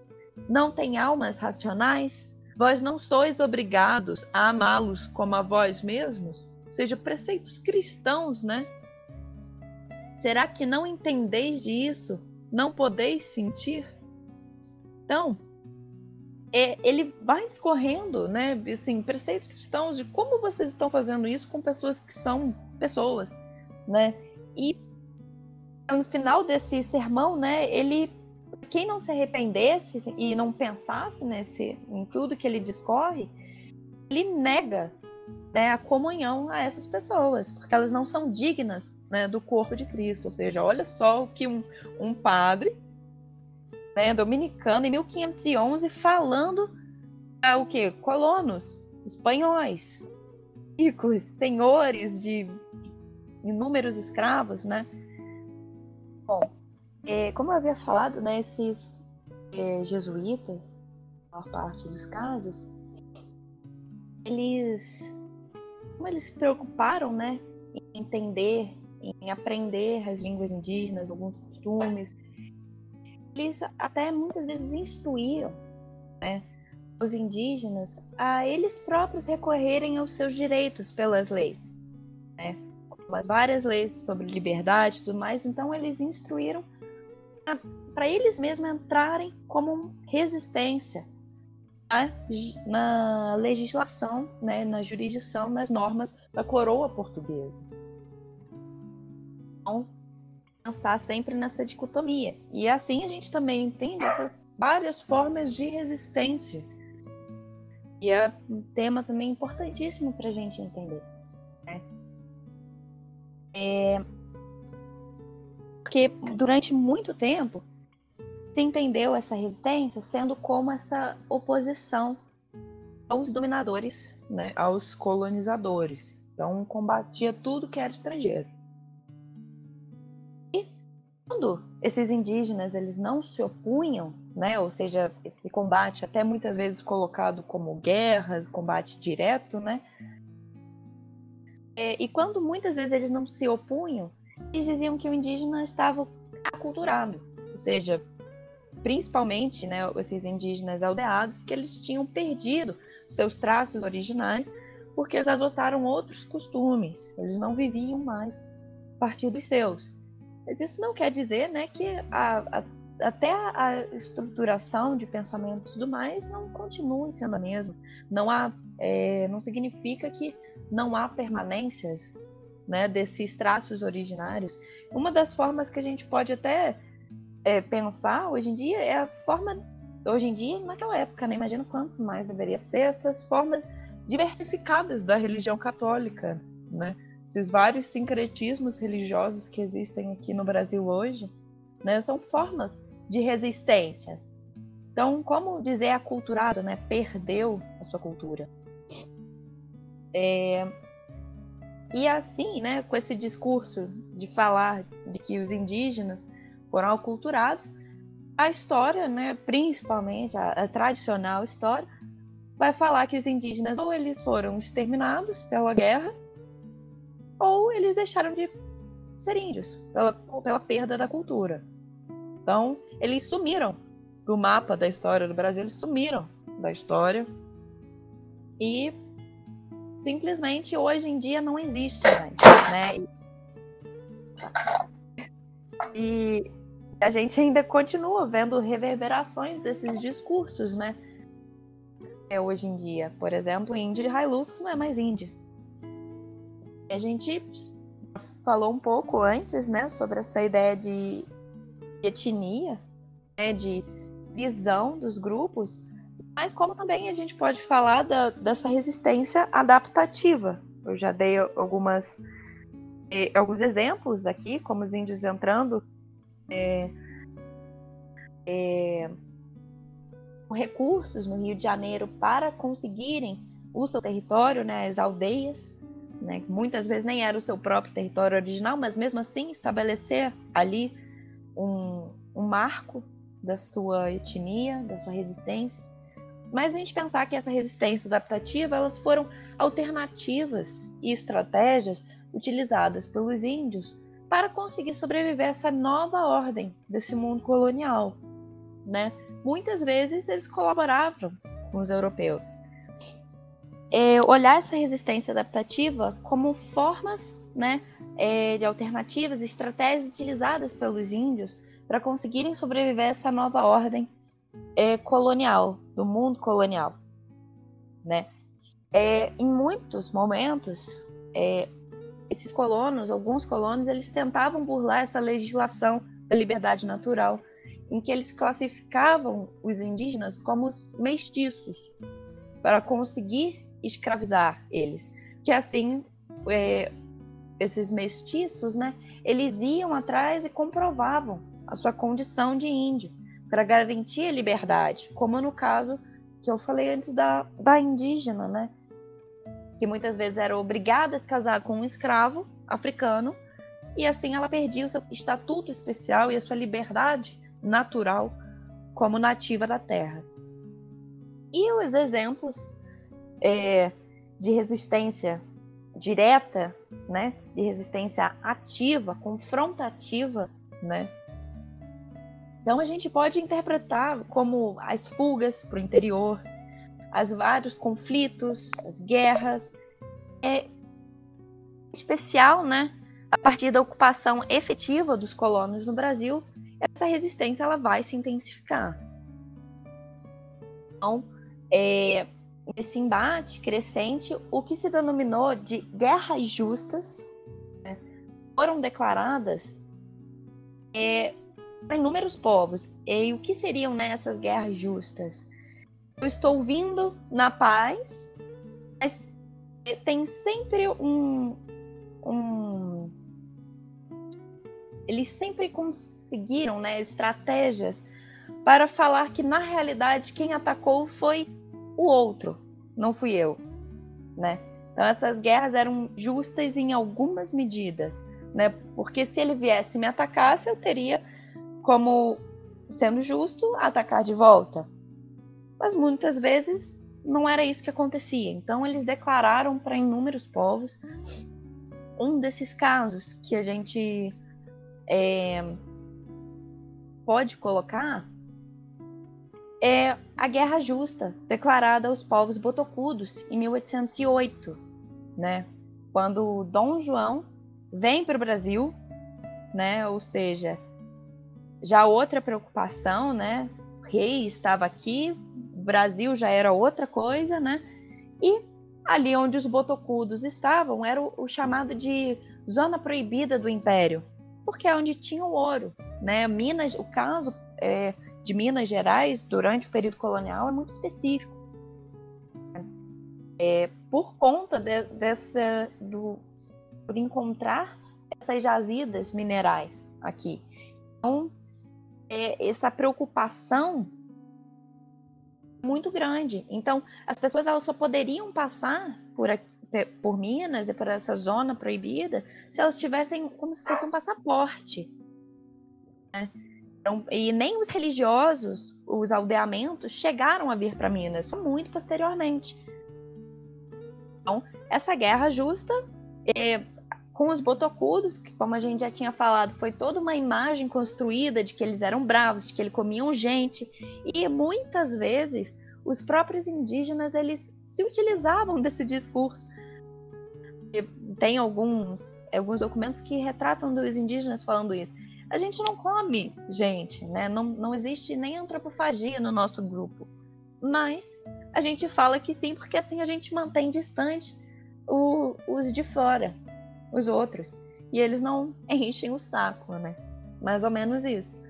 Não têm almas racionais? Vós não sois obrigados a amá-los como a vós mesmos? seja, preceitos cristãos, né? Será que não entendeis disso? Não podeis sentir? Então, é, ele vai discorrendo, né? Assim, preceitos cristãos de como vocês estão fazendo isso com pessoas que são pessoas, né? E no final desse sermão, né? Ele, quem não se arrependesse e não pensasse nesse, em tudo que ele discorre, ele nega né, a comunhão a essas pessoas, porque elas não são dignas né, do corpo de Cristo. Ou seja, olha só o que um, um padre né, dominicano em 1511 falando a o que colonos espanhóis, ricos, senhores de inúmeros escravos, né? Bom, é, como eu havia falado, né, esses é, jesuítas, a maior parte dos casos, eles como eles se preocuparam, né, em entender, em aprender as línguas indígenas, alguns costumes, eles até muitas vezes instruíram, né, os indígenas a eles próprios recorrerem aos seus direitos pelas leis, né, as várias leis sobre liberdade e tudo mais, então eles instruíram para eles mesmos entrarem como resistência na legislação, né, na jurisdição, nas normas da coroa portuguesa. Então, pensar sempre nessa dicotomia. E assim a gente também entende essas várias formas de resistência. E é um tema também importantíssimo para a gente entender. Né? É... Porque durante muito tempo se entendeu essa resistência sendo como essa oposição aos dominadores, né, aos colonizadores. Então combatia tudo que era estrangeiro. Quando esses indígenas eles não se opunham, né, ou seja, esse combate até muitas vezes colocado como guerras, combate direto, né? É, e quando muitas vezes eles não se opunham, eles diziam que o indígena estava aculturado, ou seja, principalmente né, esses indígenas aldeados, que eles tinham perdido seus traços originais porque eles adotaram outros costumes, eles não viviam mais a partir dos seus. Mas isso não quer dizer né, que a, a, até a estruturação de pensamento e tudo mais não continue sendo a mesma. Não, há, é, não significa que não há permanências né, desses traços originários. Uma das formas que a gente pode até é, pensar hoje em dia é a forma hoje em dia naquela época, né? Imagina quanto mais deveria ser essas formas diversificadas da religião católica, né? Esses vários sincretismos religiosos que existem aqui no Brasil hoje, né? São formas de resistência. Então, como dizer aculturado, né? Perdeu a sua cultura. É... E assim, né? Com esse discurso de falar de que os indígenas foram aculturados, a história, né, principalmente a, a, tradicional história, vai falar que os indígenas ou eles foram exterminados pela guerra, ou eles deixaram de ser índios pela, pela perda da cultura. Então, eles sumiram do mapa da história do Brasil, eles sumiram da história e simplesmente hoje em dia não existe mais, né? E, a gente ainda continua vendo reverberações desses discursos, né? É hoje em dia, por exemplo, Indy de Hilux não é mais Indy. A gente falou um pouco antes, né, sobre essa ideia de etnia, né, de visão dos grupos, mas como também a gente pode falar da, dessa resistência adaptativa. Eu já dei algumas eh, alguns exemplos aqui, como os índios entrando é, é, com recursos no Rio de Janeiro para conseguirem o seu território, né, as aldeias, né, muitas vezes nem era o seu próprio território original, mas mesmo assim estabelecer ali um, um marco da sua etnia, da sua resistência. Mas a gente pensar que essa resistência adaptativa, elas foram alternativas e estratégias utilizadas pelos índios para conseguir sobreviver a essa nova ordem desse mundo colonial, né? Muitas vezes eles colaboravam com os europeus. É, olhar essa resistência adaptativa como formas, né, é, de alternativas, estratégias utilizadas pelos índios para conseguirem sobreviver a essa nova ordem é, colonial, do mundo colonial. Né? É, em muitos momentos, é, esses colonos, alguns colonos, eles tentavam burlar essa legislação da liberdade natural, em que eles classificavam os indígenas como mestiços, para conseguir escravizar eles. Que assim, é, esses mestiços, né, eles iam atrás e comprovavam a sua condição de índio, para garantir a liberdade, como no caso que eu falei antes da, da indígena, né? Que muitas vezes era obrigada a se casar com um escravo africano e assim ela perdia o seu estatuto especial e a sua liberdade natural como nativa da terra. E os exemplos é, de resistência direta, né, de resistência ativa, confrontativa, né, então a gente pode interpretar como as fugas para o interior, os vários conflitos, as guerras, é especial, né? A partir da ocupação efetiva dos colonos no Brasil, essa resistência ela vai se intensificar. Então, é, nesse embate crescente, o que se denominou de guerras justas né, foram declaradas é, para inúmeros povos. E o que seriam né, essas guerras justas? Eu estou vindo na paz, mas tem sempre um, um eles sempre conseguiram né, estratégias para falar que na realidade quem atacou foi o outro, não fui eu, né? Então essas guerras eram justas em algumas medidas, né? Porque se ele viesse me atacasse, eu teria como sendo justo atacar de volta. Mas muitas vezes não era isso que acontecia. Então eles declararam para inúmeros povos um desses casos que a gente é, pode colocar é a Guerra Justa, declarada aos povos botocudos em 1808, né? Quando Dom João vem para o Brasil, né? Ou seja, já outra preocupação, né? O rei estava aqui, o Brasil já era outra coisa, né? E ali onde os botocudos estavam era o, o chamado de zona proibida do império, porque é onde tinha o ouro, né? Minas, o caso é, de Minas Gerais durante o período colonial é muito específico. É, por conta de, dessa do por encontrar essas jazidas minerais aqui. Então, é, essa preocupação muito grande. Então, as pessoas elas só poderiam passar por, aqui, por Minas e por essa zona proibida se elas tivessem como se fosse um passaporte. Né? Então, e nem os religiosos, os aldeamentos, chegaram a vir para Minas, só muito posteriormente. Então, essa guerra justa com os botocudos, que como a gente já tinha falado, foi toda uma imagem construída de que eles eram bravos, de que eles comiam gente, e muitas vezes os próprios indígenas eles se utilizavam <laughs> desse discurso. Tem alguns alguns documentos que retratam dos indígenas falando isso. A gente não come gente, né? Não, não existe nem antropofagia no nosso grupo. Mas a gente fala que sim, porque assim a gente mantém distante o, os de fora os outros. E eles não <laughs> enchem o saco, né? Mais ou menos isso.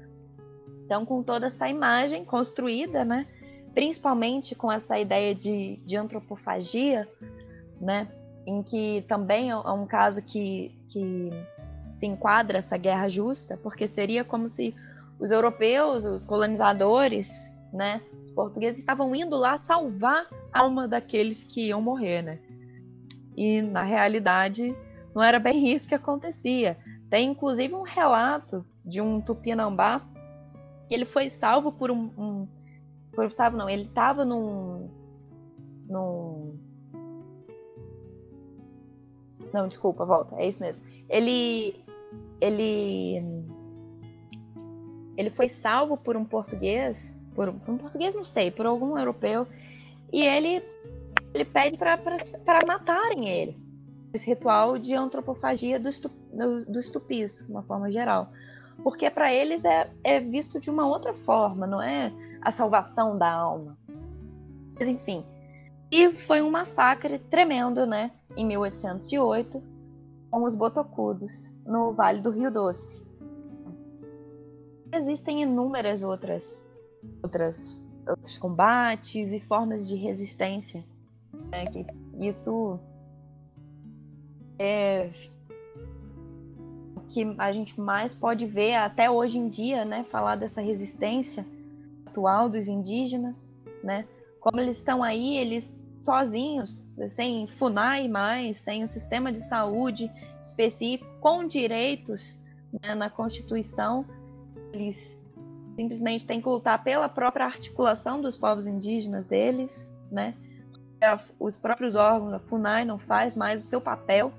Então, com toda essa imagem construída, né, principalmente com essa ideia de, de antropofagia, né, em que também é um caso que, que se enquadra essa guerra justa, porque seria como se os europeus, os colonizadores, né, os portugueses estavam indo lá salvar a alma daqueles que iam morrer, né? E na realidade não era bem isso que acontecia. Tem inclusive um relato de um tupinambá que ele foi salvo por um, um por, salvo não, ele estava num num não, desculpa, volta, é isso mesmo. Ele ele ele foi salvo por um português, por um português não sei, por algum europeu, e ele ele pede para matarem ele. Esse ritual de antropofagia dos, dos tupis, de uma forma geral. Porque para eles é, é visto de uma outra forma, não é a salvação da alma. Mas enfim. E foi um massacre tremendo, né? Em 1808, com os botocudos, no Vale do Rio Doce. Existem inúmeras outras, outras outros combates e formas de resistência. Né? Que isso é o que a gente mais pode ver até hoje em dia, né? Falar dessa resistência atual dos indígenas, né? Como eles estão aí, eles sozinhos, sem FUNAI mais, sem um sistema de saúde específico, com direitos né, na Constituição, eles simplesmente têm que lutar pela própria articulação dos povos indígenas deles, né? Os próprios órgãos, a FUNAI não faz mais o seu papel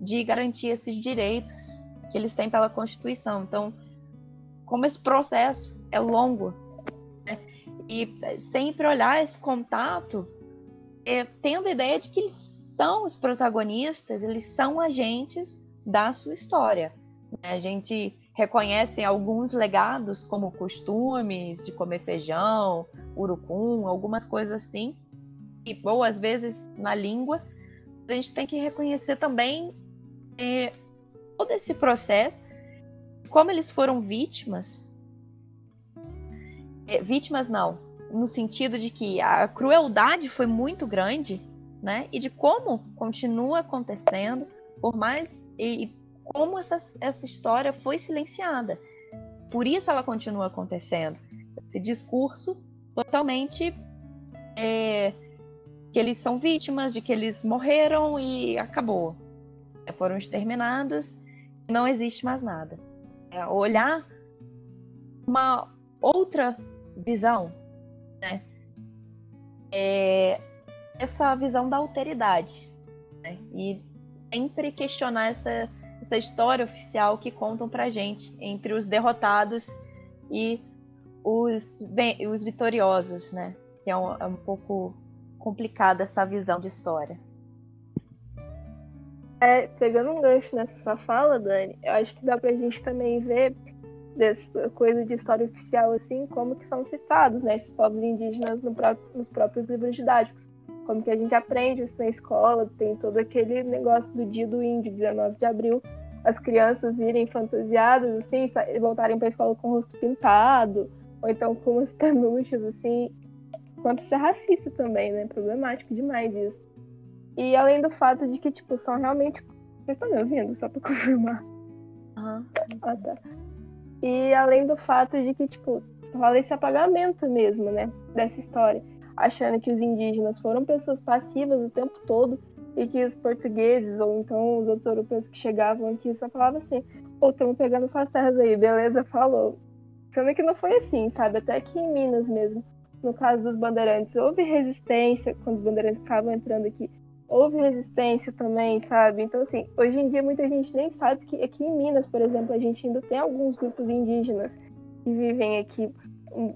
de garantir esses direitos que eles têm pela Constituição. Então, como esse processo é longo, né? e sempre olhar esse contato é, tendo a ideia de que eles são os protagonistas, eles são agentes da sua história. Né? A gente reconhece alguns legados, como costumes de comer feijão, urucum, algumas coisas assim, e, ou às vezes na língua. A gente tem que reconhecer também é, todo esse processo, como eles foram vítimas. É, vítimas não, no sentido de que a crueldade foi muito grande, né? E de como continua acontecendo, por mais e, e como essa, essa história foi silenciada. Por isso ela continua acontecendo. Esse discurso totalmente é, que eles são vítimas, de que eles morreram e acabou. Foram exterminados, não existe mais nada. É olhar uma outra visão, né? É essa visão da alteridade, né? E sempre questionar essa essa história oficial que contam pra gente entre os derrotados e os, os vitoriosos, né? Que é um, é um pouco complicada essa visão de história. É, pegando um gancho nessa sua fala, Dani, eu acho que dá pra gente também ver dessa coisa de história oficial, assim, como que são citados, né, esses povos indígenas no próprio, nos próprios livros didáticos. Como que a gente aprende isso na escola, tem todo aquele negócio do dia do índio, 19 de abril, as crianças irem fantasiadas, assim, voltarem para a escola com o rosto pintado, ou então com umas <laughs> penúchas, assim, quanto ser racista também, né? Problemático demais isso. E além do fato de que, tipo, são realmente. Vocês estão me ouvindo? Só para <laughs> confirmar. Uhum. Ah, tá. E além do fato de que, tipo, rola esse apagamento mesmo, né? Dessa história achando que os indígenas foram pessoas passivas o tempo todo e que os portugueses ou então os outros europeus que chegavam aqui só falavam assim: ou estamos pegando suas terras aí, beleza, falou. Sendo que não foi assim, sabe? Até aqui em Minas mesmo, no caso dos bandeirantes, houve resistência quando os bandeirantes estavam entrando aqui. Houve resistência também, sabe? Então, assim, hoje em dia muita gente nem sabe que aqui em Minas, por exemplo, a gente ainda tem alguns grupos indígenas que vivem aqui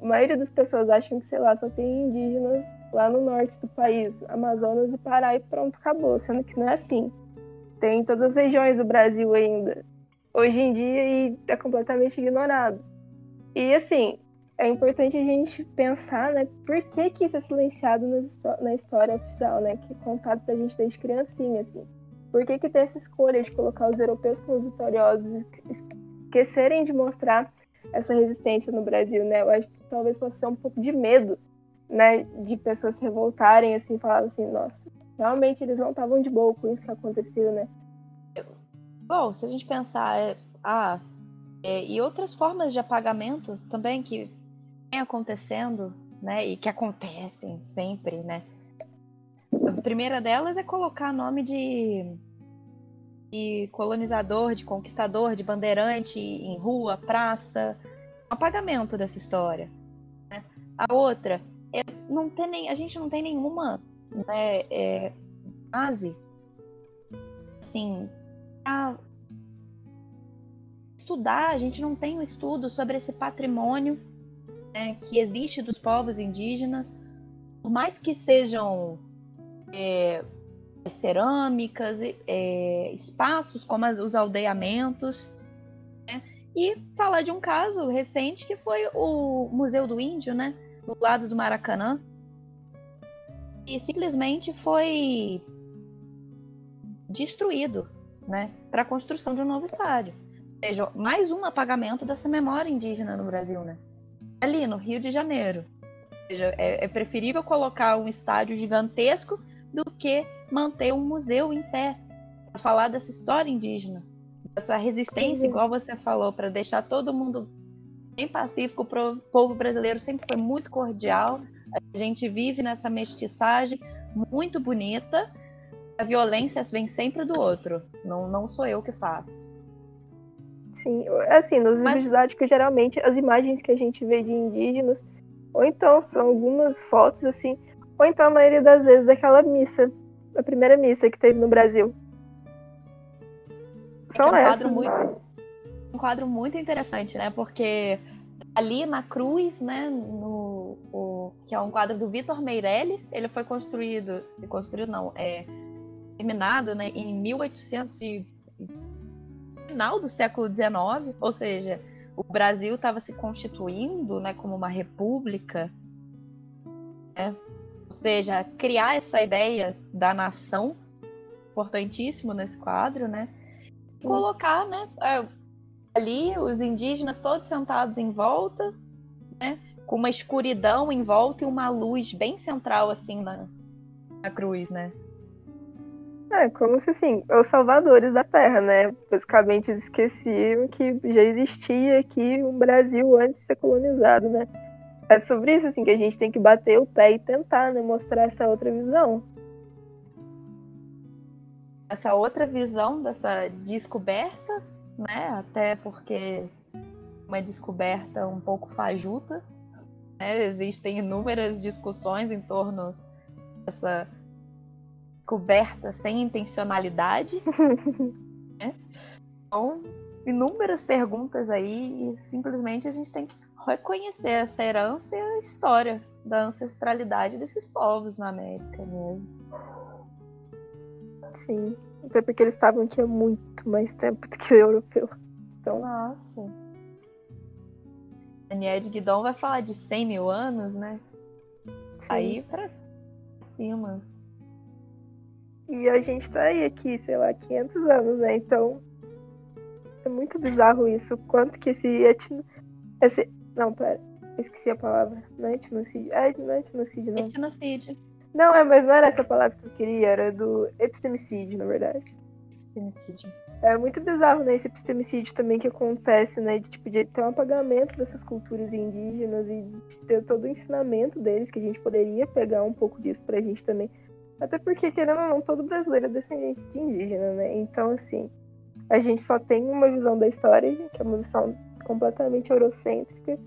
a maioria das pessoas acham que, sei lá, só tem indígenas lá no norte do país, Amazonas e Pará e pronto, acabou. Sendo que não é assim. Tem em todas as regiões do Brasil ainda. Hoje em dia e é completamente ignorado. E assim, é importante a gente pensar, né, por que, que isso é silenciado na história oficial, né, que é contado pra gente desde criancinha, assim. Por que, que tem essa escolha de colocar os europeus como vitoriosos, esquecerem de mostrar essa resistência no Brasil, né? Eu acho que talvez fosse ser um pouco de medo, né? De pessoas se revoltarem, assim, falavam assim, nossa, realmente eles não estavam de boa com isso que aconteceu, né? Bom, se a gente pensar, é, ah, é, e outras formas de apagamento também que acontecendo, né? E que acontecem sempre, né? A primeira delas é colocar nome de de colonizador, de conquistador, de bandeirante em rua, praça, apagamento dessa história. Né? A outra é não ter nem, a gente não tem nenhuma né, é, base assim a estudar, a gente não tem um estudo sobre esse patrimônio né, que existe dos povos indígenas, por mais que sejam é, cerâmicas, é, espaços como as, os aldeamentos. Né? E falar de um caso recente que foi o Museu do Índio, né? do lado do Maracanã. E simplesmente foi destruído né? para a construção de um novo estádio. Ou seja, mais um apagamento dessa memória indígena no Brasil. Né? Ali no Rio de Janeiro. Ou seja, é, é preferível colocar um estádio gigantesco do que manter um museu em pé para falar dessa história indígena, dessa resistência, igual você falou, para deixar todo mundo bem pacífico. O povo brasileiro sempre foi muito cordial. A gente vive nessa mestiçagem muito bonita. A violência vem sempre do outro. Não, não sou eu que faço. Sim, assim, nos Mas... didáticos, geralmente, as imagens que a gente vê de indígenas, ou então são algumas fotos, assim, ou então a maioria das vezes daquela missa a primeira missa que teve no Brasil. São é um essas. Quadro muito, um quadro muito interessante, né? Porque ali na cruz, né, no, o, que é um quadro do Vitor Meirelles, ele foi construído, construído não, é terminado, né, em 1800 e final do século XIX, ou seja, o Brasil estava se constituindo, né, como uma república, né, ou seja, criar essa ideia da nação, importantíssimo nesse quadro, né? Colocar, né, é, ali os indígenas todos sentados em volta, né? Com uma escuridão em volta e uma luz bem central, assim, na, na cruz, né? É, como se assim, os salvadores da Terra, né? Basicamente eles esqueciam que já existia aqui um Brasil antes de ser colonizado, né? é sobre isso assim que a gente tem que bater o pé e tentar né, mostrar essa outra visão. Essa outra visão dessa descoberta, né? Até porque uma descoberta um pouco fajuta. Né? Existem inúmeras discussões em torno dessa descoberta sem intencionalidade. <laughs> né? Então, inúmeras perguntas aí e simplesmente a gente tem que reconhecer essa herança e a história da ancestralidade desses povos na América mesmo. Sim, até porque eles estavam aqui há muito mais tempo do que o europeu. Então... Nossa. Daniel de Guidon vai falar de 100 mil anos, né? Sim. Aí pra cima. E a gente tá aí aqui, sei lá, 500 anos, né? Então é muito bizarro isso. Quanto que esse, etno, esse não, pera. Esqueci a palavra. Não é etnocídio. Ah, não é etnocídio, não. Etnocídio. Não, é, mas não era essa palavra que eu queria, era do epistemicídio, na verdade. Epistemicídio. É muito bizarro, né, esse epistemicídio também que acontece, né, de, tipo, de ter um apagamento dessas culturas indígenas e de ter todo o ensinamento deles, que a gente poderia pegar um pouco disso pra gente também. Até porque, querendo ou não, todo brasileiro é descendente de indígena, né, então, assim, a gente só tem uma visão da história, que é uma visão completamente eurocêntrica.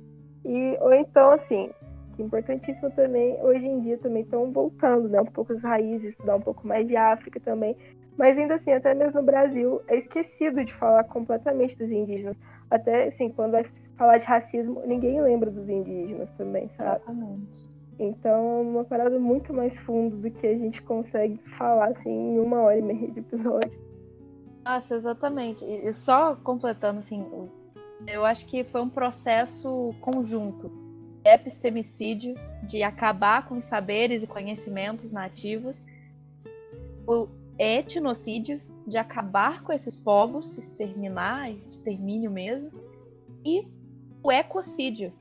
E, ou então, assim, que é importantíssimo também, hoje em dia também estão voltando, né? Um pouco as raízes, estudar um pouco mais de África também. Mas ainda assim, até mesmo no Brasil, é esquecido de falar completamente dos indígenas. Até, assim, quando vai falar de racismo, ninguém lembra dos indígenas também, sabe? Exatamente. Então, é uma parada muito mais fundo do que a gente consegue falar, assim, em uma hora e meia de episódio. Nossa, exatamente. E só completando, assim, eu acho que foi um processo conjunto de epistemicídio, de acabar com os saberes e conhecimentos nativos, o etnocídio, de acabar com esses povos, exterminar, extermínio mesmo, e o ecocídio,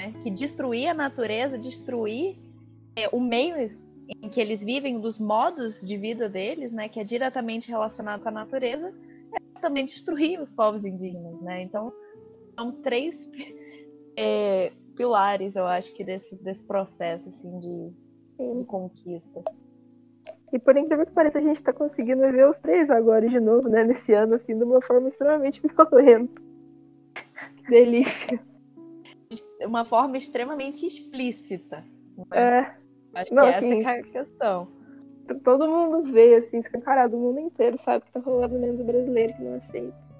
né? que destruir a natureza, destruir é, o meio em que eles vivem, dos modos de vida deles, né, que é diretamente relacionado com a natureza, é também destruir os povos indígenas, né? Então são três <laughs> é, pilares, eu acho que desse, desse processo assim de, de conquista. E por incrível que pareça, a gente está conseguindo ver os três agora de novo, né? Nesse ano, assim, de uma forma extremamente <laughs> violenta. Delícia. Uma forma extremamente explícita. Né? É. Acho Não, que assim, essa é a questão. Todo mundo vê, assim, escancarado, o mundo inteiro sabe que tá rolando menos brasileiro que não aceita.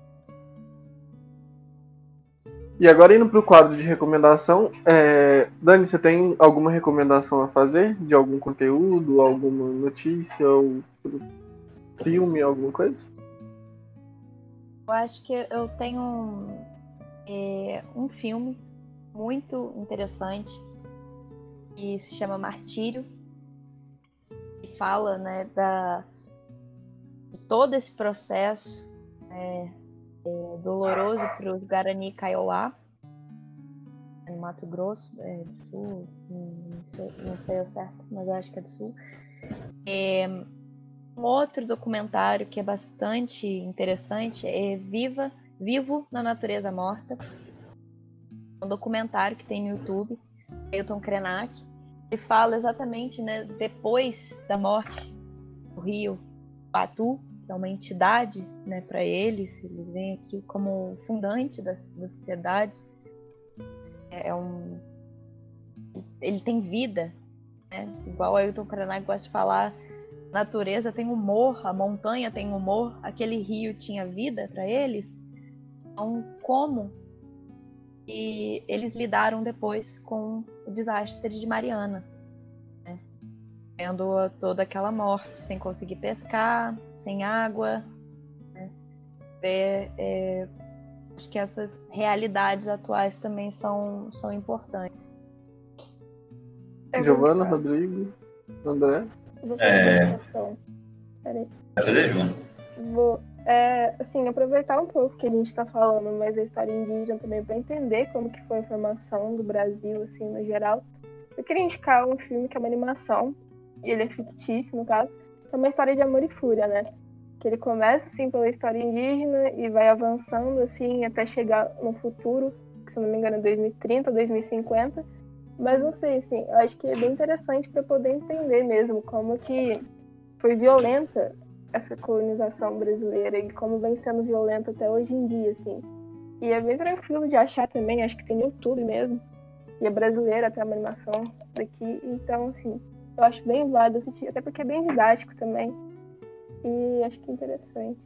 E agora indo para o quadro de recomendação, é... Dani, você tem alguma recomendação a fazer de algum conteúdo, alguma notícia ou filme, alguma coisa? Eu acho que eu tenho é, um filme muito interessante que se chama Martírio e fala, né, da de todo esse processo né, é, doloroso para os Guarani Kaiowá, no Mato Grosso, é, do Sul, não sei, não sei ao certo, mas eu acho que é do Sul. É, um outro documentário que é bastante interessante é Viva, Vivo na Natureza Morta, um documentário que tem no YouTube, Ailton Krenak. Ele fala exatamente, né, depois da morte do rio Batu, é uma entidade né, para eles, eles vêm aqui como fundante da, da sociedade. É, é um. Ele tem vida, né? igual Ailton Krenak gosta de falar, natureza tem humor, a montanha tem humor, aquele rio tinha vida para eles. Então, como e eles lidaram depois com o desastre de Mariana? vendo toda aquela morte, sem conseguir pescar, sem água. Né? Ver, é, acho que essas realidades atuais também são, são importantes. É Giovana, Rodrigo, André. É... Vai fazer, João? Vou, é, assim, aproveitar um pouco que a gente está falando mais da história indígena também para entender como que foi a formação do Brasil, assim, no geral. Eu queria indicar um filme que é uma animação e ele é fictício, no caso, é uma história de amor e fúria, né? Que ele começa, assim, pela história indígena e vai avançando, assim, até chegar no futuro, que, se não me engano, é 2030, 2050. Mas não sei, assim, eu acho que é bem interessante para poder entender mesmo como que foi violenta essa colonização brasileira e como vem sendo violenta até hoje em dia, assim. E é bem tranquilo de achar também, acho que tem no YouTube mesmo. E é brasileira até uma animação daqui. Então, assim, eu acho bem válido assistir, até porque é bem didático também. E acho que é interessante.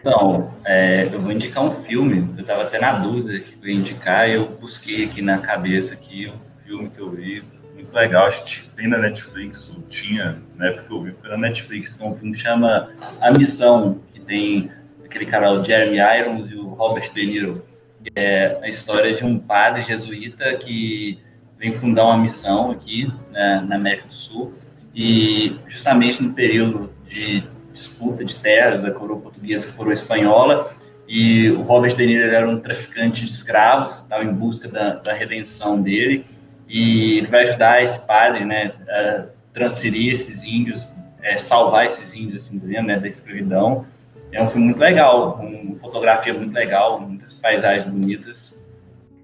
Então, é, eu vou indicar um filme. Eu estava até na dúvida que eu ia indicar, eu busquei aqui na cabeça aqui um filme que eu vi, muito legal. Acho que tem na Netflix, ou tinha, na época eu vi, na Netflix. Então, um filme que chama A Missão, que tem aquele cara, o Jeremy Irons e o Robert De Niro. É a história de um padre jesuíta que vem fundar uma missão aqui né, na América do Sul e justamente no período de disputa de terras da coroa portuguesa com a coroa espanhola e o Robert De Niro era um traficante de escravos, estava em busca da, da, redenção dele e ele vai ajudar esse padre, né, a transferir esses índios, é, salvar esses índios, assim dizendo, né, da escravidão. É um filme muito legal, com fotografia muito legal, muitas paisagens bonitas.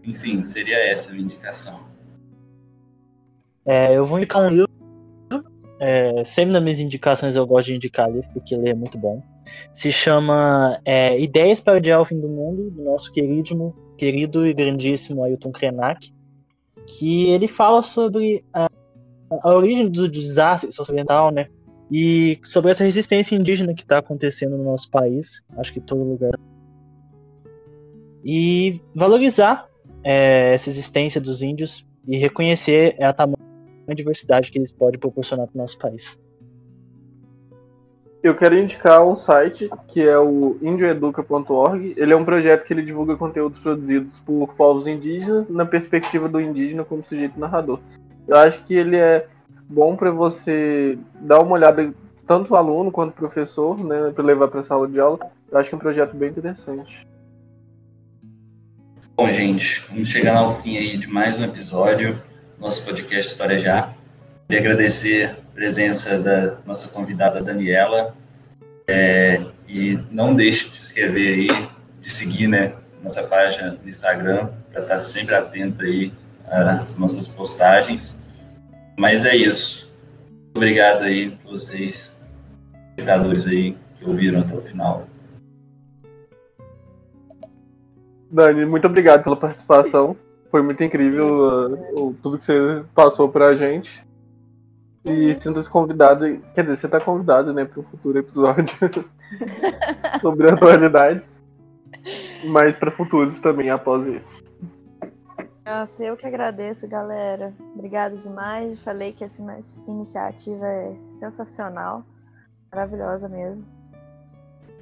Enfim, seria essa a minha indicação. É, eu vou indicar um livro. É, sempre nas minhas indicações eu gosto de indicar livro, porque ler é muito bom. Se chama é, Ideias para Adiar o Fim do Mundo, do nosso querido, querido e grandíssimo Ailton Krenak, que ele fala sobre a, a origem do desastre socioambiental, né? E sobre essa resistência indígena que está acontecendo no nosso país, acho que em todo lugar. E valorizar é, essa existência dos índios e reconhecer a tamanho a diversidade que eles podem proporcionar para o nosso país. Eu quero indicar um site que é o indioeduca.org. Ele é um projeto que ele divulga conteúdos produzidos por povos indígenas na perspectiva do indígena como sujeito narrador. Eu acho que ele é bom para você dar uma olhada tanto o aluno quanto o professor, né, para levar para a sala de aula. Eu acho que é um projeto bem interessante. Bom, gente, vamos chegando ao fim aí de mais um episódio, nosso podcast História Já. Queria agradecer a presença da nossa convidada Daniela. É, e não deixe de se inscrever aí, de seguir né, nossa página no Instagram, para estar sempre atento aí às nossas postagens. Mas é isso. Obrigado aí por vocês, espectadores aí, que ouviram até o final. Dani, muito obrigado pela participação. Foi muito incrível uh, tudo que você passou pra gente. E sinta-se convidado, quer dizer, você está convidado, né, para um futuro episódio <laughs> sobre atualidades, mas para futuros também após isso. Nossa, eu que agradeço, galera. Obrigada demais. Falei que essa iniciativa é sensacional, maravilhosa mesmo.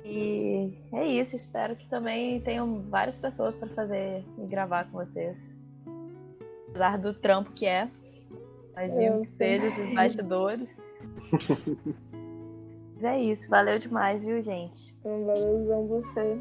E é isso. Espero que também tenham várias pessoas para fazer e gravar com vocês, apesar do trampo que é. Imagino que seja esses bastidores. <laughs> Mas é isso, valeu demais, viu, gente? Um valeuzão você.